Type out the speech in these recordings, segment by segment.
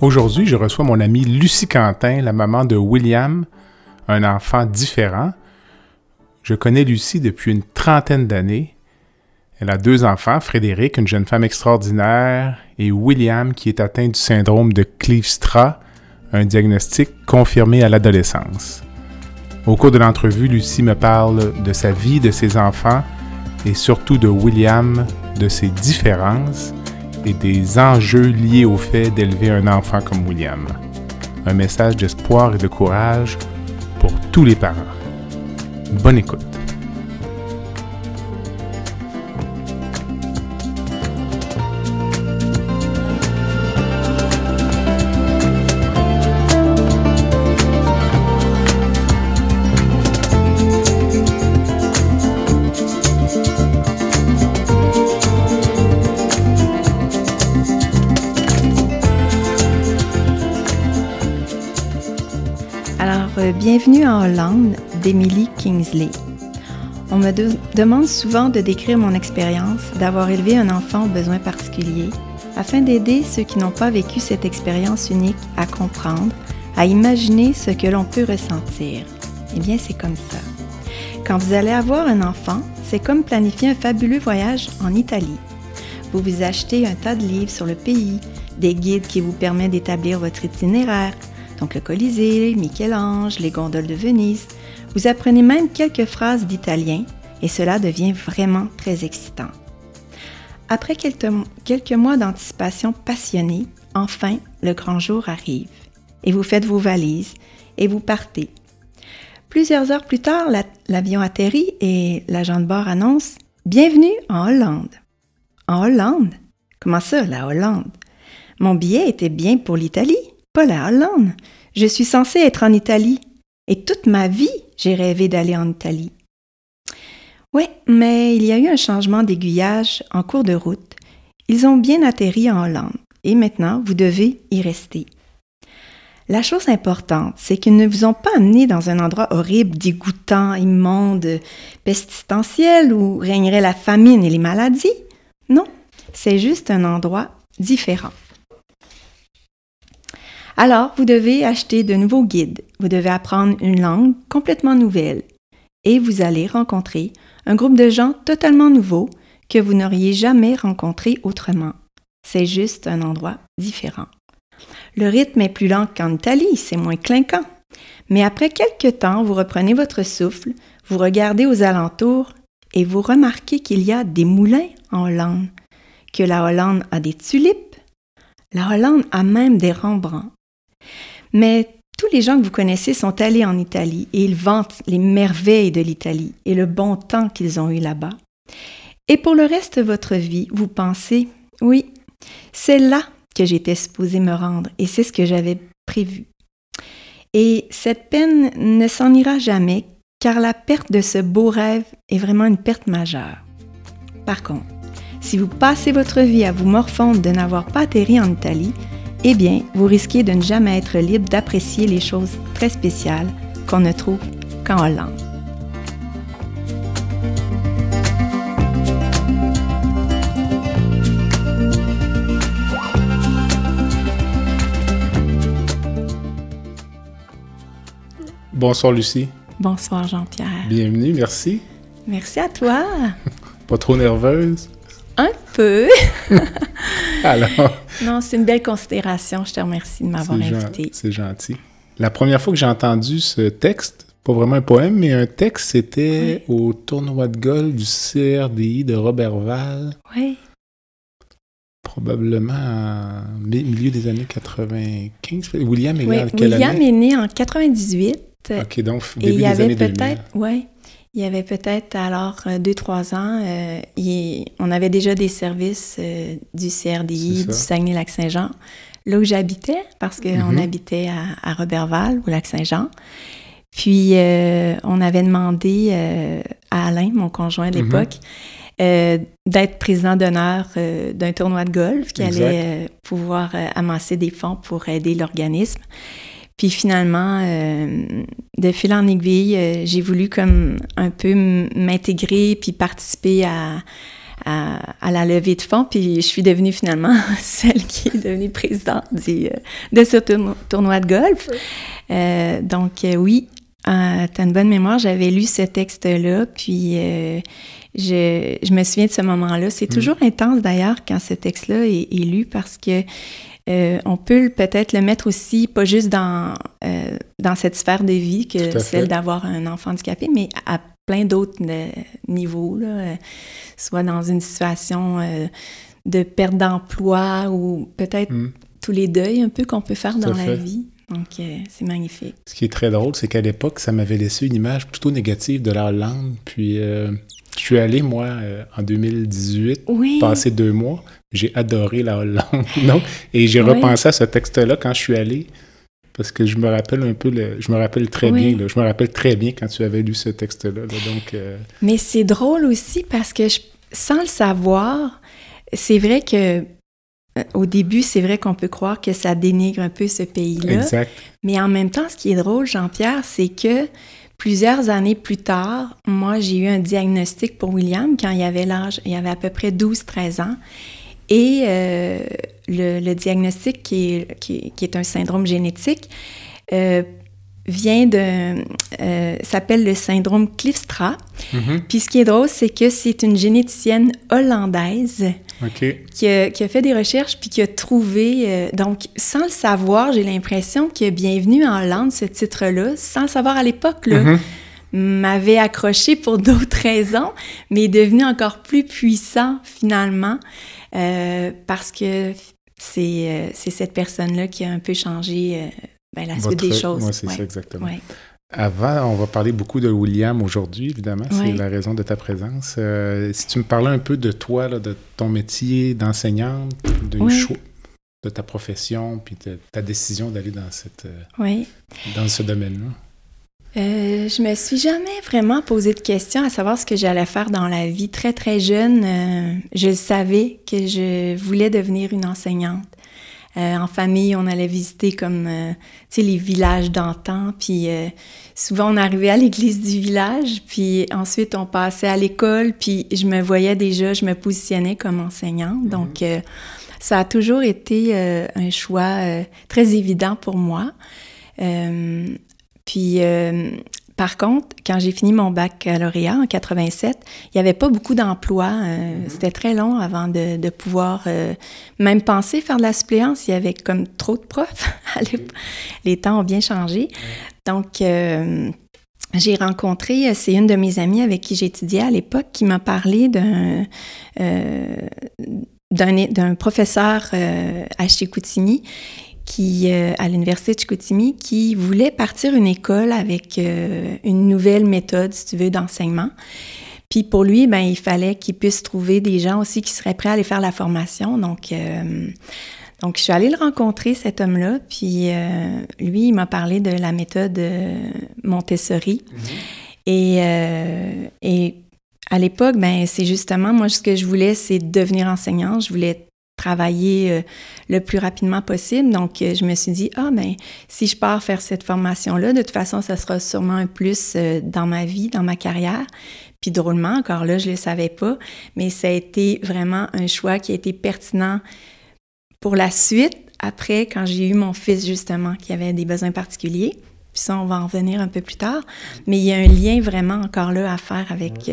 Aujourd'hui, je reçois mon amie Lucie Quentin, la maman de William, un enfant différent. Je connais Lucie depuis une trentaine d'années. Elle a deux enfants, Frédéric, une jeune femme extraordinaire, et William, qui est atteint du syndrome de Kleefstra, un diagnostic confirmé à l'adolescence. Au cours de l'entrevue, Lucie me parle de sa vie, de ses enfants, et surtout de William, de ses différences et des enjeux liés au fait d'élever un enfant comme William. Un message d'espoir et de courage pour tous les parents. Bonne écoute. Bienvenue en Hollande d'Emily Kingsley. On me demande souvent de décrire mon expérience d'avoir élevé un enfant aux besoins particuliers afin d'aider ceux qui n'ont pas vécu cette expérience unique à comprendre, à imaginer ce que l'on peut ressentir. Eh bien, c'est comme ça. Quand vous allez avoir un enfant, c'est comme planifier un fabuleux voyage en Italie. Vous vous achetez un tas de livres sur le pays, des guides qui vous permettent d'établir votre itinéraire, donc le Colisée, Michel-Ange, les gondoles de Venise. Vous apprenez même quelques phrases d'italien et cela devient vraiment très excitant. Après quelques, mois d'anticipation passionnée, enfin le grand jour arrive et vous faites vos valises et vous partez. Plusieurs heures plus tard, l'avion atterrit et l'agent de bord annonce Bienvenue en Hollande. En Hollande? Comment ça, la Hollande? Mon billet était bien pour l'Italie pas la Hollande. Je suis censée être en Italie. Et toute ma vie, j'ai rêvé d'aller en Italie. Oui, mais il y a eu un changement d'aiguillage en cours de route. Ils ont bien atterri en Hollande. Et maintenant, vous devez y rester. La chose importante, c'est qu'ils ne vous ont pas amené dans un endroit horrible, dégoûtant, immonde, pestilentiel où régnerait la famine et les maladies. Non, c'est juste un endroit différent. Alors, vous devez acheter de nouveaux guides, vous devez apprendre une langue complètement nouvelle et vous allez rencontrer un groupe de gens totalement nouveaux que vous n'auriez jamais rencontré autrement. C'est juste un endroit différent. Le rythme est plus lent qu'en Italie, c'est moins clinquant. Mais après quelques temps, vous reprenez votre souffle, vous regardez aux alentours et vous remarquez qu'il y a des moulins en Hollande, que la Hollande a des tulipes, la Hollande a même des Rembrandts. Mais tous les gens que vous connaissez sont allés en Italie et ils vantent les merveilles de l'Italie et le bon temps qu'ils ont eu là-bas. Et pour le reste de votre vie, vous pensez, oui, c'est là que j'étais supposée me rendre et c'est ce que j'avais prévu. Et cette peine ne s'en ira jamais car la perte de ce beau rêve est vraiment une perte majeure. Par contre, si vous passez votre vie à vous morfondre de n'avoir pas atterri en Italie, eh bien, vous risquez de ne jamais être libre d'apprécier les choses très spéciales qu'on ne trouve qu'en Hollande. Bonsoir Lucie. Bonsoir Jean-Pierre. Bienvenue, merci. Merci à toi. Pas trop nerveuse? Un peu. Alors. Non, c'est une belle considération. Je te remercie de m'avoir invité. C'est gentil. La première fois que j'ai entendu ce texte, pas vraiment un poème, mais un texte, c'était au tournoi de golf du CRDI de Robertval. Oui. Probablement au milieu des années 95. William est né en quelle William est né en 98. OK, donc début il y avait peut-être, oui, il y avait peut-être alors euh, deux, trois ans, euh, on avait déjà des services euh, du CRDI, du Saguenay-Lac-Saint-Jean. là où j'habitais, parce qu'on Mhm. habitait à, à Roberval, au lac Saint-Jean. Puis, euh, on avait demandé euh, à Alain, mon conjoint de Mhm. l'époque, euh, d'être président d'honneur euh, d'un tournoi de golf qui Exact. allait euh, pouvoir euh, amasser des fonds pour aider l'organisme. Puis finalement, euh, de fil en aiguille, euh, j'ai voulu comme un peu m'intégrer puis participer à, à, à la levée de fonds. Puis je suis devenue finalement celle qui est devenue présidente du, euh, de ce tourno- tournoi de golf. Euh, donc euh, oui, euh, t'as une bonne mémoire. J'avais lu ce texte-là, puis euh, je, je me souviens de ce moment-là. C'est Mm. toujours intense d'ailleurs quand ce texte-là est, est lu parce que euh, on peut peut-être le mettre aussi, pas juste dans, euh, dans cette sphère de vie que celle d'avoir un enfant handicapé, mais à plein d'autres euh, niveaux, là, soit dans une situation de perte d'emploi ou peut-être Mm. tous les deuils un peu qu'on peut faire Tout dans la fait. vie. Donc, euh, c'est magnifique. Ce qui est très drôle, c'est qu'à l'époque, ça m'avait laissé une image plutôt négative de la Hollande. Puis, euh, je suis allé, moi, euh, en 2018, Oui. passer deux mois. J'ai adoré la Hollande. non? Et j'ai Oui. repensé à ce texte-là quand je suis allé. Parce que je me rappelle un peu, le- je me rappelle très Oui. bien, là. je me rappelle très bien quand tu avais lu ce texte-là. là. Donc, euh, Mais c'est drôle aussi parce que je- sans le savoir, c'est vrai que euh, au début, c'est vrai qu'on peut croire que ça dénigre un peu ce pays-là. exact. Mais en même temps, ce qui est drôle, Jean-Pierre, c'est que plusieurs années plus tard, moi, j'ai eu un diagnostic pour William quand il avait l'âge, il avait à peu près 12-13 ans. Et euh, le, le diagnostic, qui est, qui, est- qui est un syndrome génétique, euh, vient de... euh, s'appelle le syndrome Cliffstra. Mhm. Puis ce qui est drôle, c'est que c'est une généticienne hollandaise qui a, qui a fait des recherches puis qui a trouvé, euh, donc sans le savoir, j'ai l'impression que Bienvenue en Hollande, ce titre-là, sans le savoir à l'époque, Mhm. m'avait accroché pour d'autres raisons, mais est devenu encore plus puissant finalement euh, parce que c'est euh, c'est cette personne-là qui a un peu changé euh, ben, la suite des choses. Ouais, c'est Ouais, ça, exactement. ouais. Avant, on va parler beaucoup de William aujourd'hui, évidemment. C'est la raison de ta présence. Euh, si tu me parlais un peu de toi, là, de ton métier d'enseignante, de, de ta profession, puis de ta décision d'aller dans, cette, dans ce domaine-là. Euh, je me suis jamais vraiment posé de questions à savoir ce que j'allais faire dans la vie. Très, très jeune, euh, je savais que je voulais devenir une enseignante. Euh, en famille, on allait visiter comme, euh, tu sais, les villages d'antan, puis souvent on arrivait à l'église du village, puis ensuite on passait à l'école, puis je me voyais déjà, je me positionnais comme enseignante. Donc, euh, ça a toujours été un choix très évident pour moi. Euh, puis, euh, par contre, quand j'ai fini mon baccalauréat en 87, il n'y avait pas beaucoup d'emplois. euh, C'était très long avant de, de pouvoir euh, même penser faire de la suppléance. Il y avait comme trop de profs. l'époque. Les temps ont bien changé. Donc, j'ai rencontré, c'est une de mes amies avec qui j'étudiais à l'époque qui m'a parlé d'un d'un professeur à Chicoutimi qui, euh, à l'Université de Chicoutimi qui voulait partir une école avec euh, une nouvelle méthode, si tu veux, d'enseignement. Puis pour lui, ben, il fallait qu'il puisse trouver des gens aussi qui seraient prêts à aller faire la formation. Donc, euh, donc je suis allée le rencontrer, cet homme-là. Puis lui, il m'a parlé de la méthode Montessori. Et, euh, et à l'époque, ben, c'est justement, moi, ce que je voulais, c'est devenir enseignante. Je voulais travailler euh, le plus rapidement possible. Donc, euh, je me suis dit, ah, ben, si je pars faire cette formation-là, de toute façon, ça sera sûrement un plus euh, dans ma vie, dans ma carrière. Puis drôlement, encore là, je ne le savais pas, mais ça a été vraiment un choix qui a été pertinent pour la suite, après, quand j'ai eu mon fils, justement, qui avait des besoins particuliers. Puis ça, on va en revenir un peu plus tard. Mais il y a un lien vraiment encore là à faire avec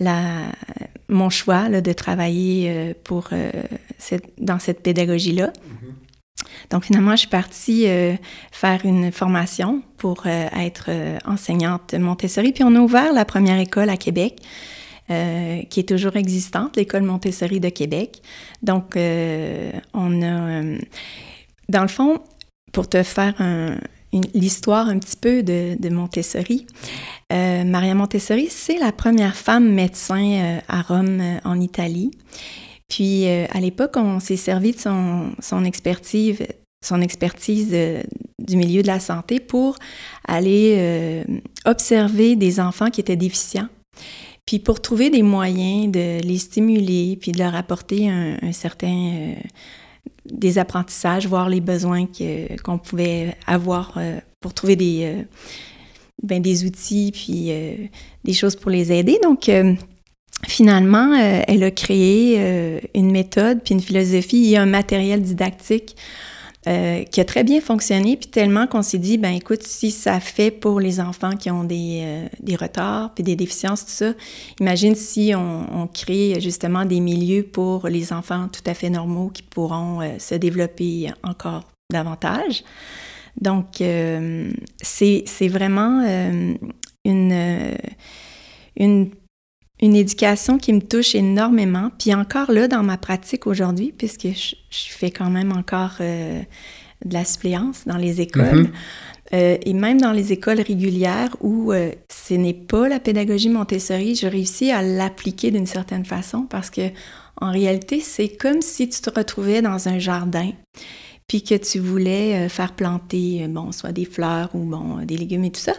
la, mon choix là, de travailler euh, pour, euh, cette, dans cette pédagogie-là. Donc finalement, je suis partie euh, faire une formation pour euh, être euh, enseignante Montessori. Puis on a ouvert la première école à Québec, qui est toujours existante, l'école Montessori de Québec. Donc on a, dans le fond, pour te faire un, l'histoire un petit peu de, Montessori, euh, Maria Montessori, c'est la première femme médecin euh, à Rome, euh, en Italie. Puis à l'époque, on s'est servi de son expertise, son expertise du milieu de la santé pour aller observer des enfants qui étaient déficients. Puis pour trouver des moyens de les stimuler, puis de leur apporter un, certain des apprentissages, voir les besoins qu'on pouvait avoir pour trouver des, ben, des outils, puis des choses pour les aider. Donc, finalement, euh, elle a créé euh, une méthode, puis une philosophie et un matériel didactique euh, qui a très bien fonctionné, puis tellement qu'on s'est dit, ben écoute, si ça fait pour les enfants qui ont des, des retards, puis des déficiences, tout ça, imagine si on, on, crée justement des milieux pour les enfants tout à fait normaux qui pourront se développer encore davantage. Donc, c'est vraiment une, une une éducation qui me touche énormément. Puis encore là, dans ma pratique aujourd'hui, puisque je, fais quand même encore euh, de la suppléance dans les écoles, mm-hmm. euh, et même dans les écoles régulières où euh, ce n'est pas la pédagogie Montessori, je réussis à l'appliquer d'une certaine façon parce que en réalité, c'est comme si tu te retrouvais dans un jardin puis que tu voulais faire planter, bon, soit des fleurs ou bon, des légumes et tout ça.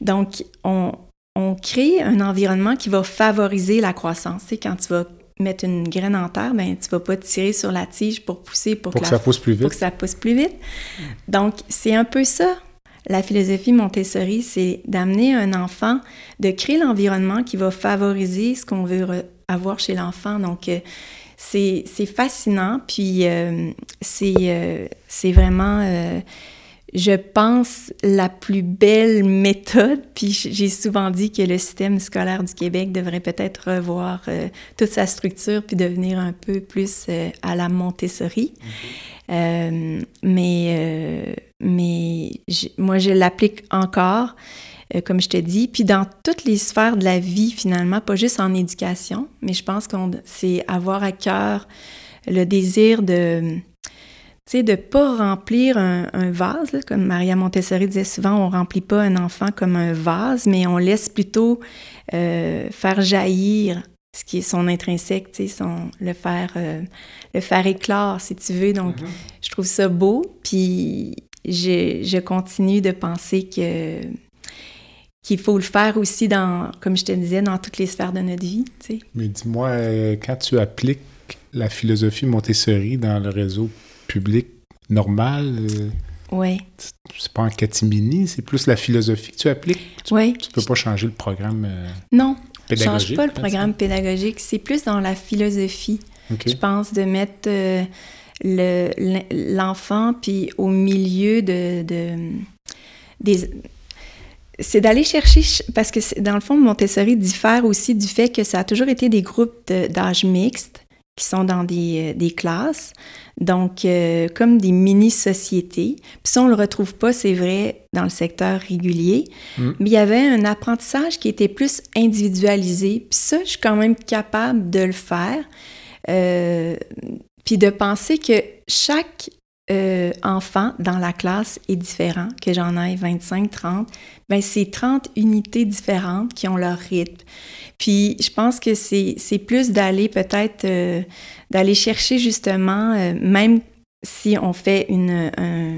Donc, on, on crée un environnement qui va favoriser la croissance. C'est quand tu vas mettre une graine en terre, ben tu vas pas tirer sur la tige pour pousser pour, que, ça pousse plus vite. Pour que ça pousse plus vite. Donc c'est un peu ça. La philosophie Montessori, c'est d'amener un enfant, de créer l'environnement qui va favoriser ce qu'on veut avoir chez l'enfant. Donc euh, c'est fascinant, puis euh, euh, c'est vraiment je pense, la plus belle méthode. Puis j'ai souvent dit que le système scolaire du Québec devrait peut-être revoir euh, toute sa structure puis devenir un peu plus euh, à la Montessori. Euh, mais mais moi, je l'applique encore, comme je te dis, puis dans toutes les sphères de la vie, finalement, pas juste en éducation, mais je pense qu'on c'est avoir à cœur le désir de sais, de pas remplir un, vase, comme Maria Montessori disait souvent, on remplit pas un enfant comme un vase, mais on laisse plutôt euh, faire jaillir ce qui est son intrinsèque, tu sais, son, le faire, euh, le faire éclore, si tu veux. Donc, mm-hmm. je trouve ça beau, puis je, je continue de penser que qu'il faut le faire aussi dans, comme je te disais, dans toutes les sphères de notre vie. Tu sais. Mais dis-moi, euh, quand tu appliques la philosophie Montessori dans le réseau public normal. Euh, oui. C'est pas en catimini, c'est plus la philosophie que tu appliques. Tu, oui. Tu peux pas changer le programme euh, Non, pédagogique. change pas le programme pédagogique. C'est plus dans la philosophie. Je pense de mettre euh, l'enfant puis au milieu de, des c'est d'aller chercher, parce que dans le fond, Montessori diffère aussi du fait que ça a toujours été des groupes d'âge mixte qui sont dans des, des classes. Donc, euh, comme des mini-sociétés. Puis ça, on ne le retrouve pas, c'est vrai, dans le secteur régulier. Mm. Mais il y avait un apprentissage qui était plus individualisé. Puis ça, je suis quand même capable de le faire. Euh, puis de penser que chaque euh, enfant dans la classe est différent, que j'en ai 25, 30, ben c'est 30 unités différentes qui ont leur rythme. Puis je pense que c'est plus d'aller peut-être d'aller chercher justement, euh, même si on fait une, un,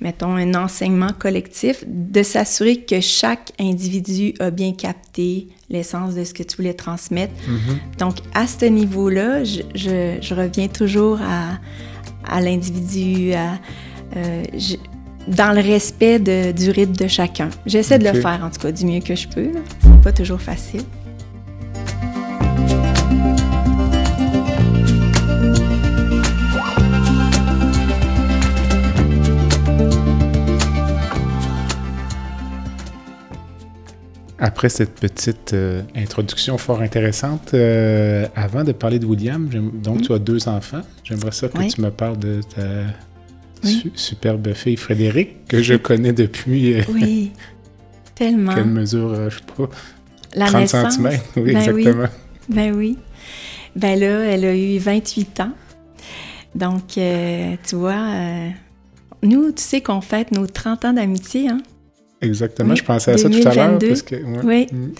mettons, un enseignement collectif, de s'assurer que chaque individu a bien capté l'essence de ce que tu voulais transmettre. Mm-hmm. Donc, à ce niveau-là, je, je, reviens toujours à, à l'individu, euh, dans le respect de, du rythme de chacun. J'essaie de le faire, en tout cas, du mieux que je peux. C'est pas toujours facile. Après cette petite euh, introduction fort intéressante, euh, avant de parler de William, donc tu as deux enfants. J'aimerais ça que tu me parles de ta superbe fille Frédéric, que je connais depuis. Euh, oui, tellement. Quelle mesure, je sais pas? La 30 cm. Oui, ben exactement. Oui. Ben oui. Ben là, elle a eu 28 ans. Donc, tu vois, nous, tu sais qu'on fête nos 30 ans d'amitié, hein? Exactement, je pensais à ça tout à l'heure. Oui. Mm.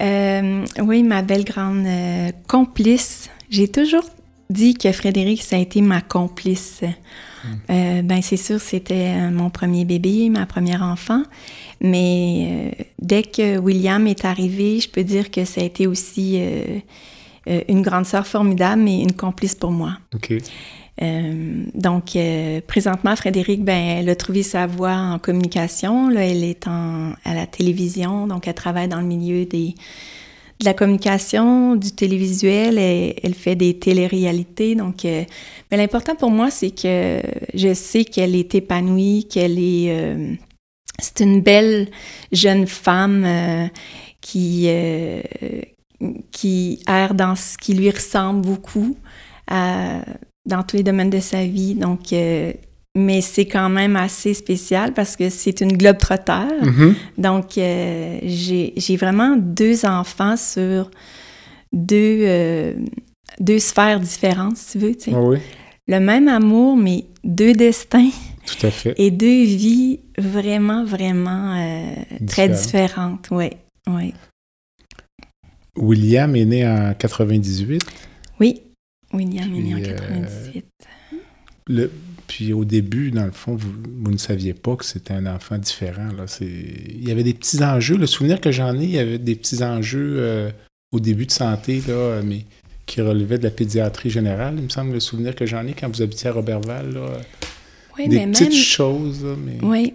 Euh, oui, ma belle grande euh, complice. J'ai toujours dis que Frédéric, ça a été ma complice. Euh, ben c'est sûr, c'était mon premier bébé, ma première enfant. Mais dès que William est arrivé, je peux dire que ça a été aussi une grande sœur formidable et une complice pour moi. OK. Donc, présentement, Frédéric, ben, elle a trouvé sa voie en communication. Là, elle est en, à la télévision, donc elle travaille dans le milieu des, de la communication, du télévisuel, elle, elle fait des téléréalités. Donc, euh, mais l'important pour moi, c'est que je sais qu'elle est épanouie, qu'elle est... Euh, c'est une belle jeune femme euh, qui, qui erre dans ce qui lui ressemble beaucoup dans tous les domaines de sa vie. Donc, mais c'est quand même assez spécial parce que c'est une globe trotteur. Mm-hmm. Donc, euh, j'ai vraiment deux enfants sur deux, euh, deux sphères différentes, si tu veux. Ah oui. Le même amour, mais deux destins. Tout à fait. Et deux vies vraiment, vraiment euh, très différentes. Oui, oui. William est né en 98. Oui, William est né en 98. Le, puis au début, dans le fond, vous, ne saviez pas que c'était un enfant différent. Là. Il y avait des petits enjeux. Le souvenir que j'en ai, il y avait des petits enjeux euh, au début de santé, là, mais qui relevaient de la pédiatrie générale. Il me semble le souvenir que j'en ai quand vous habitiez à Robertval. Là, oui, des petites même... choses. mais... Oui.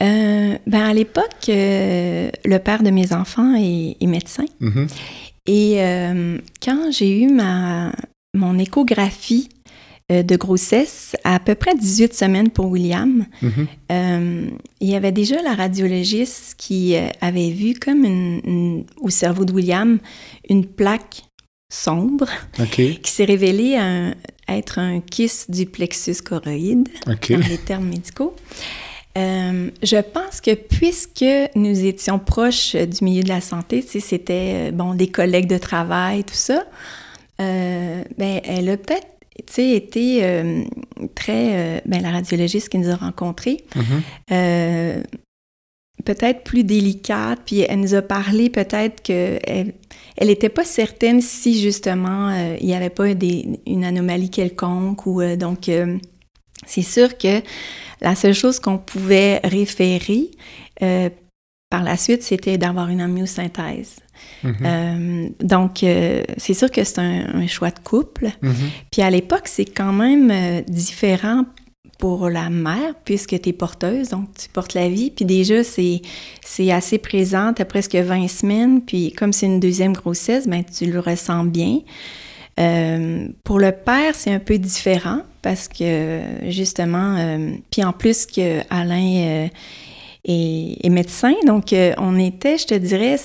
Euh, ben à l'époque, euh, le père de mes enfants est, médecin. Mm-hmm. Et quand j'ai eu ma, mon échographie euh, de grossesse à, peu près 18 semaines pour William. Mm-hmm. Euh, il y avait déjà la radiologiste qui euh, avait vu comme une, au cerveau de William une plaque sombre qui s'est révélée être un kiss du plexus choroïde dans les termes médicaux. je pense que puisque nous étions proches du milieu de la santé, c'était bon des collègues de travail, tout ça, ben elle a peut-être tu sais, était euh, très... Euh, ben, la radiologiste qui nous a rencontrés, mm-hmm. euh, peut-être plus délicate, puis elle nous a parlé peut-être qu'elle elle n'était pas certaine si justement il n'y avait pas des, une anomalie quelconque ou donc c'est sûr que la seule chose qu'on pouvait référer par la suite, c'était d'avoir une amyosynthèse. Mhm. Euh, donc, euh, c'est sûr que c'est un, choix de couple. Mhm. Puis à l'époque, c'est quand même euh, différent pour la mère, puisque tu es porteuse, donc tu portes la vie. Puis déjà, c'est, c'est assez présent, tu as presque 20 semaines. Puis comme c'est une deuxième grossesse, ben, tu le ressens bien. pour le père, c'est un peu différent parce que justement, puis en plus que Alain et, médecin. Donc, euh, on était, je te dirais,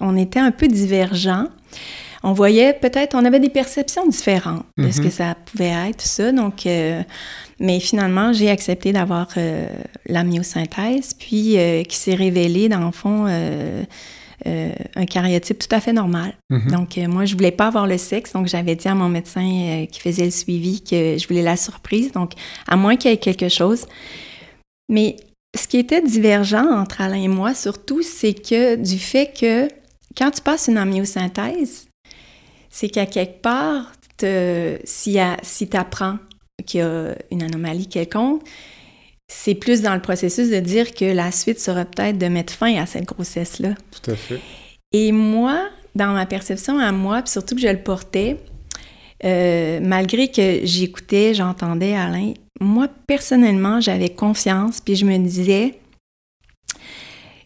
on était un peu divergents. On voyait peut-être, on avait des perceptions différentes de ce que mhm. ça pouvait être, tout ça. Donc, euh, mais finalement, j'ai accepté d'avoir euh, la myosynthèse, puis qui s'est révélé, dans le fond, un cariotype tout à fait normal. Mhm. Donc, moi, je voulais pas avoir le sexe, donc j'avais dit à mon médecin qui faisait le suivi que je voulais la surprise, donc à moins qu'il y ait quelque chose. Mais ce qui était divergent entre Alain et moi, surtout, c'est que du fait que quand tu passes une amyosynthèse, c'est qu'à quelque part, si, si tu apprends qu'il y a une anomalie quelconque, c'est plus dans le processus de dire que la suite sera peut-être de mettre fin à cette grossesse-là. Tout à fait. Et moi, dans ma perception à moi, puis surtout que je le portais, euh, malgré que j'écoutais, j'entendais Alain, moi, personnellement, j'avais confiance, puis je me disais,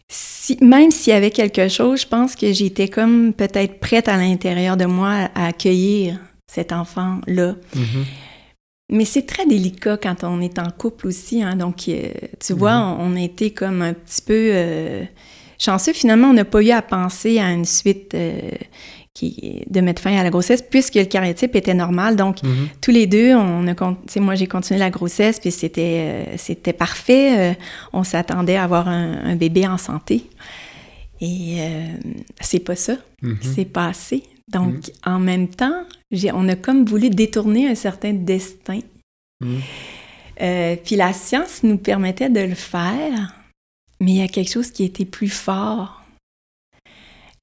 si, même s'il y avait quelque chose, je pense que j'étais comme peut-être prête à l'intérieur de moi à, accueillir cet enfant-là. Mm-hmm. Mais c'est très délicat quand on est en couple aussi. Hein, donc, euh, tu vois, mm-hmm. on, a été comme un petit peu euh, chanceux. Finalement, on n'a pas eu à penser à une suite de mettre fin à la grossesse puisque le cariotype était normal. Donc, mhm. tous les deux, on a, moi, j'ai continué la grossesse, puis c'était, euh, c'était parfait. Euh, on s'attendait à avoir un, bébé en santé. Et euh, c'est pas ça. Mhm. C'est passé. Donc, mhm. en même temps, on a comme voulu détourner un certain destin. puis la science nous permettait de le faire, mais il y a quelque chose qui était plus fort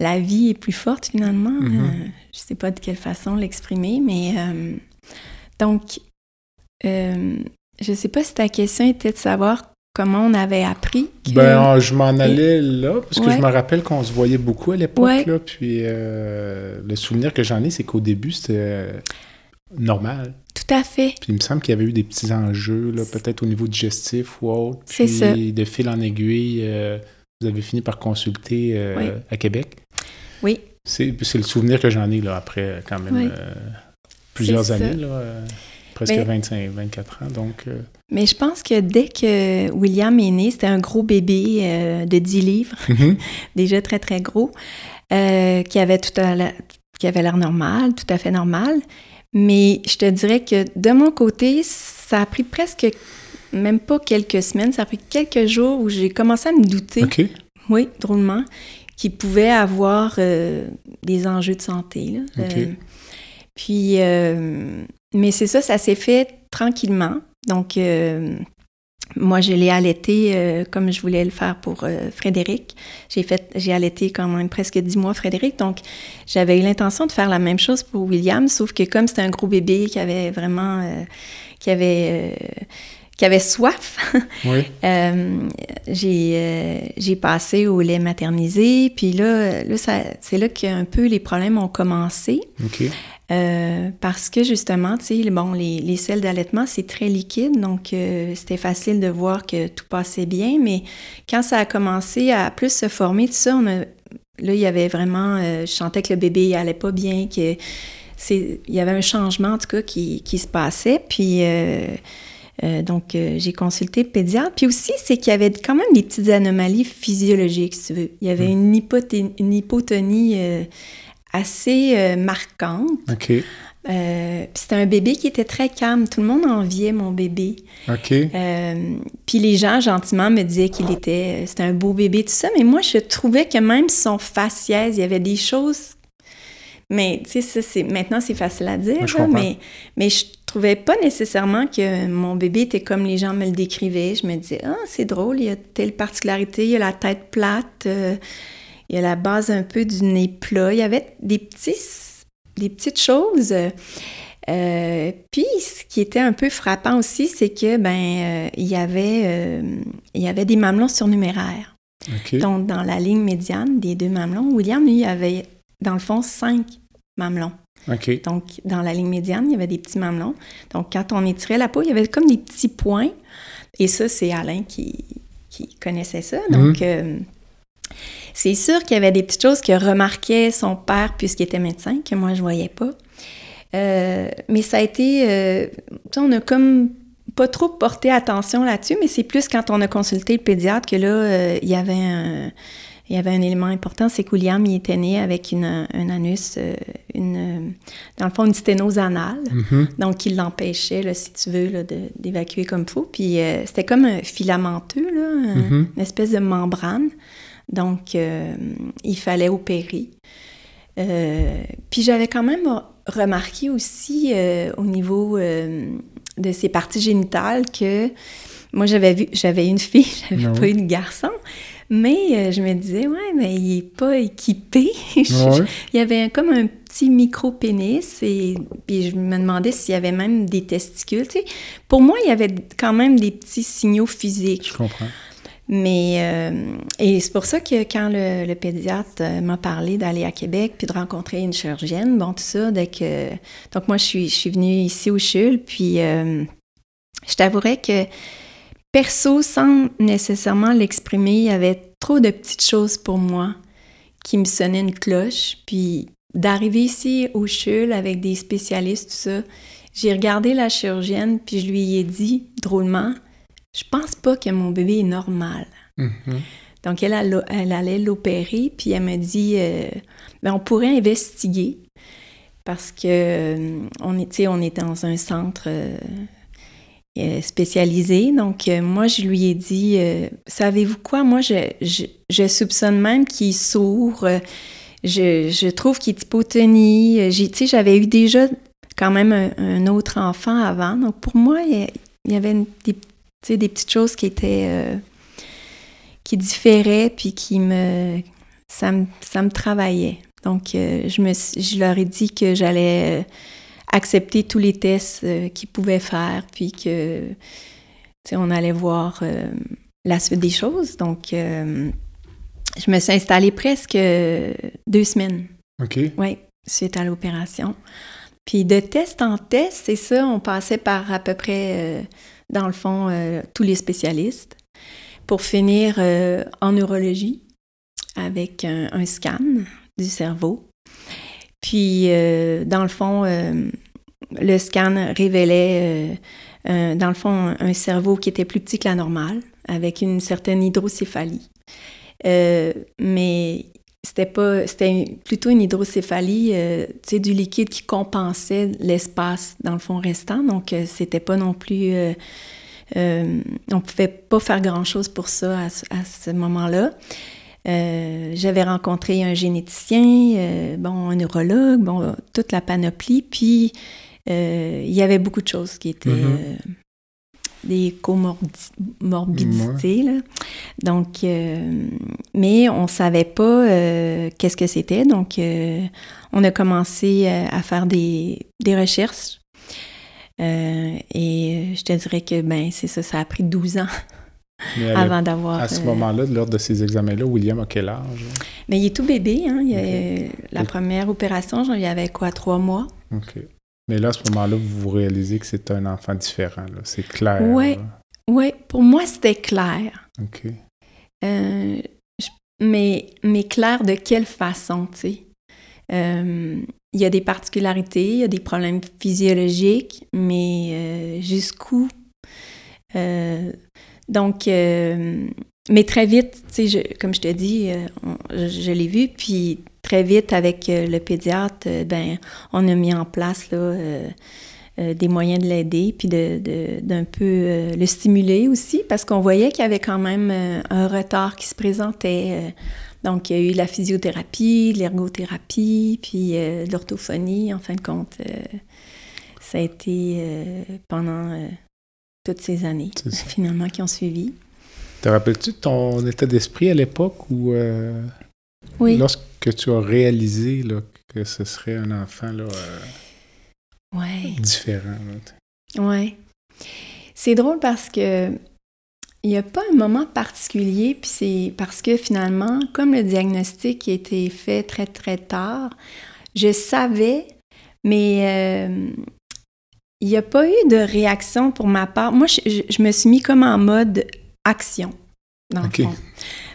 la vie est plus forte finalement. Mhm. Euh, je sais pas de quelle façon l'exprimer, mais euh, donc, euh, je sais pas si ta question était de savoir comment on avait appris que... Ben, ah, je m'en allais là, parce que Ouais. je me rappelle qu'on se voyait beaucoup à l'époque, Ouais. là, puis le souvenir que j'en ai, c'est qu'au début, c'était normal. Tout à fait. Puis il me semble qu'il y avait eu des petits enjeux, peut-être au niveau digestif ou autre. C'est Puis ça. de fil en aiguille, euh, vous avez fini par consulter euh, Oui. à Québec. Oui. C'est le souvenir que j'en ai, là, après quand même Oui. euh, plusieurs années, là, euh, presque Mais- 25, 24 ans. Donc, euh, Mais je pense que dès que William est né, c'était un gros bébé euh, de 10 livres, mhm. déjà très très gros, qui avait tout à la- qui avait l'air normal, tout à fait normal. Mais je te dirais que de mon côté, ça a pris presque même pas quelques semaines, ça a pris quelques jours où j'ai commencé à me douter, OK. oui, drôlement, qu'il pouvait avoir euh, des enjeux de santé. là. Euh, puis, euh, mais c'est ça, ça s'est fait tranquillement. Donc, moi, je l'ai allaité comme je voulais le faire pour Frédéric. J'ai fait, j'ai allaité quand même presque dix mois Frédéric. Donc, j'avais eu l'intention de faire la même chose pour William, sauf que comme c'était un gros bébé qui avait vraiment, qui avait, euh, qui avait soif, Oui. euh, j'ai euh, j'ai passé au lait maternisé. Puis là, là ça- c'est là que un peu les problèmes ont commencé. Euh, parce que justement, tu sais, bon, les, les selles d'allaitement, c'est très liquide, donc c'était facile de voir que tout passait bien, mais quand ça a commencé à plus se former, tout ça, on a, là, il y avait vraiment, je sentais que le bébé il allait pas bien, que c'est, il y avait un changement en tout cas qui, qui se passait, puis euh, donc euh, j'ai consulté le pédiatre, puis aussi c'est qu'il y avait quand même des petites anomalies physiologiques, si tu veux. Il y avait une, hypoté- une hypotonie euh, assez euh, marquante. OK. Puis c'était un bébé qui était très calme. Tout le monde enviait mon bébé. OK. Puis les gens, gentiment, me disaient qu'il était... C'était un beau bébé, tout ça. Mais moi, je trouvais que même son faciès, il y avait des choses... Mais, tu sais, ça, c'est... Maintenant, c'est facile à dire, Je mais, mais je trouvais pas nécessairement que mon bébé était comme les gens me le décrivaient. Je me disais, ah, c'est drôle, il y a telle particularité, il a la tête plate, euh, il a la base un peu du nez plat. Il y avait des petits des petites choses. Euh, puis, ce qui était un peu frappant aussi, c'est que ben euh, il y avait il y avait des mamelons surnuméraires. Donc, dans la ligne médiane des deux mamelons, William, lui, avait dans le fond cinq mamelons. OK. Donc, dans la ligne médiane, il y avait des petits mamelons. Donc, quand on étirait la peau, il y avait comme des petits points. Et ça, c'est Alain qui, qui connaissait ça. Donc, euh, c'est sûr qu'il y avait des petites choses que remarquait son père puisqu'il était médecin, que moi, je voyais pas. Euh, mais ça a été... euh, on a comme pas trop porté attention là-dessus, mais c'est plus quand on a consulté le pédiatre que là, il y avait un... Il y avait un élément important, c'est il était né avec une, un anus, euh, une, euh, dans le fond, une sténose anale. Mhm. Donc, il l'empêchait, si tu veux, d'évacuer comme faut. Puis, euh, c'était comme un filamenteux, là, Mhm. une espèce de membrane. Donc, euh, il fallait opérer. Euh, puis, j'avais quand même remarqué aussi au niveau de ses parties génitales que moi, j'avais vu, j'avais une fille, j'avais Ah pas eu de garçon. Mais euh, je me disais, ouais, mais il est pas équipé. Je- Ouais. il y avait comme un petit micro-pénis et puis je me demandais s'il y avait même des testicules. tu sais. Pour moi, il y avait quand même des petits signaux physiques. Je comprends. Mais, euh, et c'est pour ça que quand le, le pédiatre euh, m'a parlé d'aller à Québec puis de rencontrer une chirurgienne, bon, tout ça, dès que... Donc, moi, je suis, je suis venue ici au CHUL, puis euh, je t'avouerais que, perso, sans nécessairement l'exprimer, il y avait trop de petites choses pour moi qui me sonnaient une cloche. Puis d'arriver ici au CHUL avec des spécialistes, tout ça, j'ai regardé la chirurgienne, puis je lui ai dit, drôlement, je pense pas que mon bébé est normal. Mhm. Donc, elle, alla- elle allait l'opérer, puis elle m'a dit, euh, ben, on pourrait investiguer parce que euh, on, est, on est dans un centre euh, spécialisé. Donc, euh, moi, je lui ai dit, euh, savez-vous quoi, moi, je, je, soupçonne même qu'il est sourd. euh, je, je trouve qu'il est. Euh, j'ai- Tu sais, j'avais eu déjà quand même un, autre enfant avant. Donc, pour moi, il y, avait des, des petites choses qui étaient... euh, qui différaient puis qui me ça me, ça me travaillait. Donc, euh, je, me, je leur ai dit que j'allais euh, accepter tous les tests euh, qu'ils pouvaient faire, puis que, on allait voir la suite des choses. Donc, je me suis installée presque deux semaines. OK. Oui, suite à l'opération. Puis de test en test, c'est ça, on passait par à peu près, dans le fond, tous les spécialistes pour finir en neurologie avec un, scan du cerveau. Puis, euh, dans le fond, euh, le scan révélait, euh, dans le fond, un, cerveau qui était plus petit que la normale, avec une certaine hydrocéphalie. mais c'était pas, c'était plutôt une hydrocéphalie, sais, du liquide qui compensait l'espace, dans le fond, restant. Donc, c'était pas non plus... on pouvait pas faire grand-chose pour ça à, à ce moment-là. Euh, j'avais rencontré un généticien, euh, bon, un neurologue, bon, toute la panoplie. Puis, euh, il y avait beaucoup de choses qui étaient mm-hmm. des comorbidités. Donc, mais on ne savait pas qu'est-ce que c'était. Donc, on a commencé à faire des, des recherches. et je te dirais que, ben, c'est ça, ça a pris 12 ans avant d'avoir. À ce euh, moment-là, lors de ces examens-là, William a quel âge? Mais il est tout bébé. Hein? Il La première opération, il y avait quoi, trois mois? OK. Mais là, à ce moment-là, vous réalisez que c'est un enfant différent. C'est clair. Oui. Oui, pour moi, c'était clair. OK. Euh, mais, mais clair de quelle façon, tu sais? Euh, il y a des particularités, il y a des problèmes physiologiques, mais jusqu'où donc, euh, mais très vite, tu sais, comme je te dis, euh, je, l'ai vu, puis très vite avec euh, le pédiatre, ben, on a mis en place là, des moyens de l'aider, puis de, d'un peu le stimuler aussi, parce qu'on voyait qu'il y avait quand même un retard qui se présentait. donc, il y a eu la physiothérapie, l'ergothérapie, puis l'orthophonie, en fin de compte. ça a été pendant toutes ces années, finalement, qui ont suivi. Te rappelles-tu de ton état d'esprit à l'époque où, euh, oui. lorsque tu as réalisé là, que ce serait un enfant là, euh, ouais. différent? Oui. C'est drôle parce que il n'y a pas un moment particulier, puis c'est parce que finalement, comme le diagnostic a été fait très, très tard, je savais, mais euh, il n'y a pas eu de réaction pour ma part. Moi, je, me suis mis comme en mode action, dans le fond.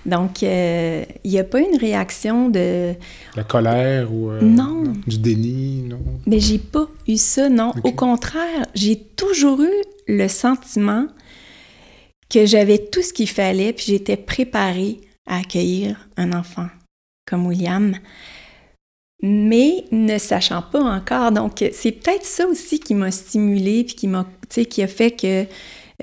Donc, euh, il n'y a pas eu une réaction de... La colère ou... Euh, non. Du déni, non? Mais j'ai pas eu ça, non. Au contraire, j'ai toujours eu le sentiment que j'avais tout ce qu'il fallait, puis j'étais préparée à accueillir un enfant comme William mais ne sachant pas encore. Donc, c'est peut-être ça aussi qui m'a stimulée, puis qui m'a, qui a fait que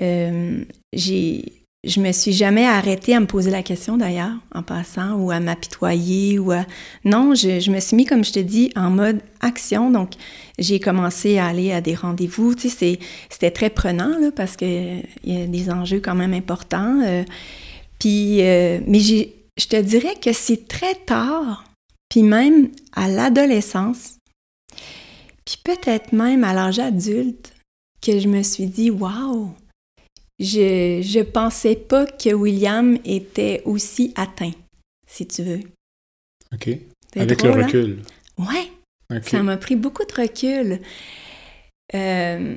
euh, j'ai, je me suis jamais arrêtée à me poser la question d'ailleurs, en passant, ou à m'apitoyer, ou à... Non, je, je, me suis mis, comme je te dis, en mode action. Donc, j'ai commencé à aller à des rendez-vous. Tu sais, c'était très prenant, là, parce qu'il y a des enjeux quand même importants. Euh, puis, euh, mais je te dirais que c'est très tard puis même à l'adolescence, puis peut-être même à l'âge adulte, que je me suis dit, waouh, je, je pensais pas que William était aussi atteint, si tu veux. OK. Avec le hein? recul. Ouais. Ça m'a pris beaucoup de recul. Euh,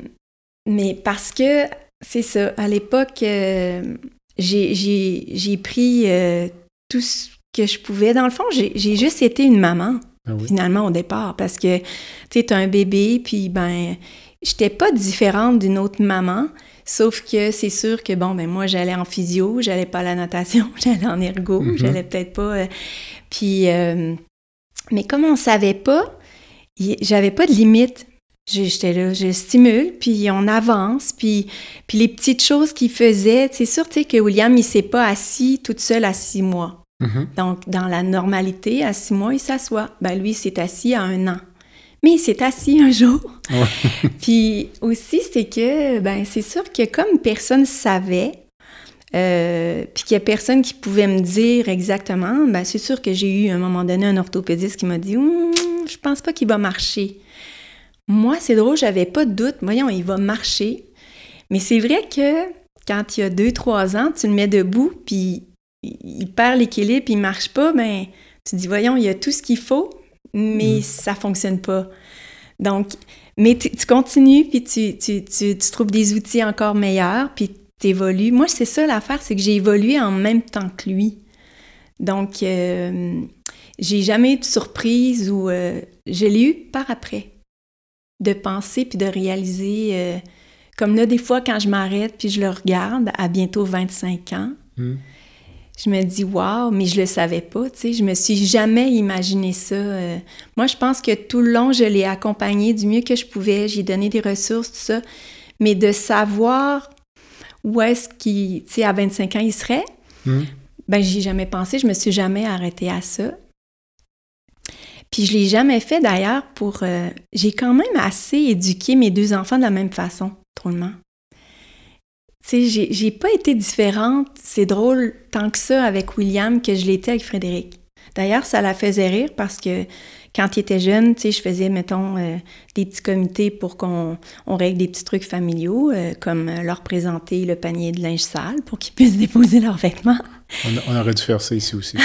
mais parce que, c'est ça, à l'époque, euh, j'ai pris euh, tout ce que je pouvais. Dans le fond, j'ai juste été une maman, ah finalement, au départ, parce que, tu sais, t'as un bébé, puis ben, j'étais pas différente d'une autre maman, sauf que c'est sûr que, bon, ben moi, j'allais en physio, j'allais pas à la natation, j'allais en ergo, mm-hmm. j'allais peut-être pas... Euh, puis, euh, mais comme on savait pas, j'avais pas de limite. J'étais là, je stimule, puis on avance, puis, puis les petites choses qu'il faisait, c'est sûr, tu sais, que William, il s'est pas assis toute seule à six mois. Mm-hmm. Donc, dans la normalité, à six mois, il s'assoit. Ben, lui, il s'est assis à un an. Mais il s'est assis un jour. Puis aussi, c'est que, ben, c'est sûr que comme personne savait, euh, puis qu'il n'y a personne qui pouvait me dire exactement, ben c'est sûr que j'ai eu à un moment donné un orthopédiste qui m'a dit hum, Je pense pas qu'il va marcher. Moi, c'est drôle, j'avais pas de doute. Voyons, il va marcher. Mais c'est vrai que quand il y a deux, trois ans, tu le mets debout, puis il perd l'équilibre, il marche pas, ben tu dis Voyons, il y a tout ce qu'il faut, mais mm. ça fonctionne pas. Donc, mais tu, continues, puis tu, tu, tu, trouves des outils encore meilleurs, puis tu évolues. Moi, c'est ça l'affaire, c'est que j'ai évolué en même temps que lui. Donc, euh, j'ai jamais eu de surprise ou euh, je l'ai eu par après. De penser puis de réaliser. Euh, comme là, des fois, quand je m'arrête puis je le regarde à bientôt 25 ans, hmm je me dis waouh, mais je le savais pas, tu sais, je me suis jamais imaginé ça. Euh. moi, je pense que tout le long, je l'ai accompagné du mieux que je pouvais, j'ai donné des ressources, tout ça, mais de savoir où est-ce qu'il, tu sais, à 25 ans, il serait, mmh. ben j'y ai jamais pensé, je me suis jamais arrêtée à ça. Puis je l'ai jamais fait d'ailleurs pour... Euh, j'ai quand même assez éduqué mes deux enfants de la même façon, drôlement. Tu sais, j'ai pas été différente, c'est drôle, tant que ça avec William que je l'étais avec Frédéric. D'ailleurs, ça la faisait rire parce que quand il était jeune, tu sais, je faisais, mettons, euh, des petits comités pour qu'on on règle des petits trucs familiaux, euh, comme euh, leur présenter le panier de linge sale pour qu'ils puissent déposer leurs vêtements. On, aurait dû faire ça ici aussi.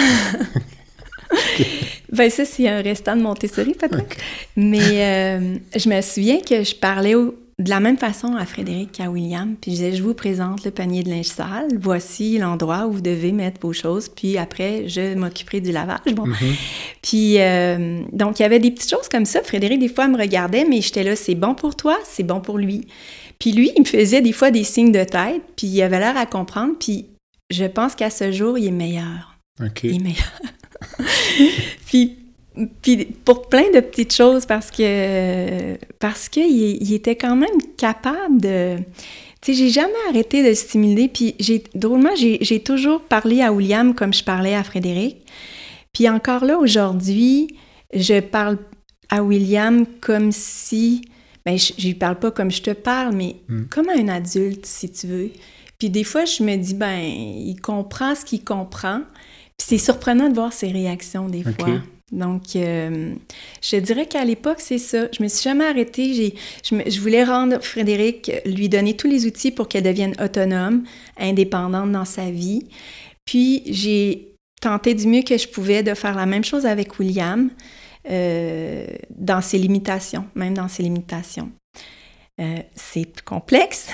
ben ça, c'est un restant de Montessori, peut-être. Mais je me souviens que je parlais au, de la même façon à Frédéric qu'à William, puis je disais, je vous présente le panier de linge sale, voici l'endroit où vous devez mettre vos choses, puis après, je m'occuperai du lavage. Bon. Mm-hmm. Puis, euh, donc, il y avait des petites choses comme ça. Frédéric, des fois, me regardait, mais j'étais là, c'est bon pour toi, c'est bon pour lui. Puis lui, il me faisait des fois des signes de tête, puis il avait l'air à comprendre, puis je pense qu'à ce jour, il est meilleur. OK. Il est meilleur. puis puis pour plein de petites choses parce que parce qu'il il était quand même capable de tu sais j'ai jamais arrêté de stimuler. Puis j'ai drôlement j'ai toujours parlé à William comme je parlais à Frédéric. Puis encore là aujourd'hui je parle à William comme si ben je, je lui parle pas comme je te parle mais hmm. comme à un adulte si tu veux. Puis des fois je me dis ben il comprend ce qu'il comprend. Puis c'est surprenant de voir ses réactions des fois donc, euh, je dirais qu'à l'époque, c'est ça. Je me suis jamais arrêtée. Je, voulais rendre Frédéric, lui donner tous les outils pour qu'elle devienne autonome, indépendante dans sa vie. Puis, j'ai tenté du mieux que je pouvais de faire la même chose avec William, euh, dans ses limitations, même dans ses limitations. Euh, c'est complexe,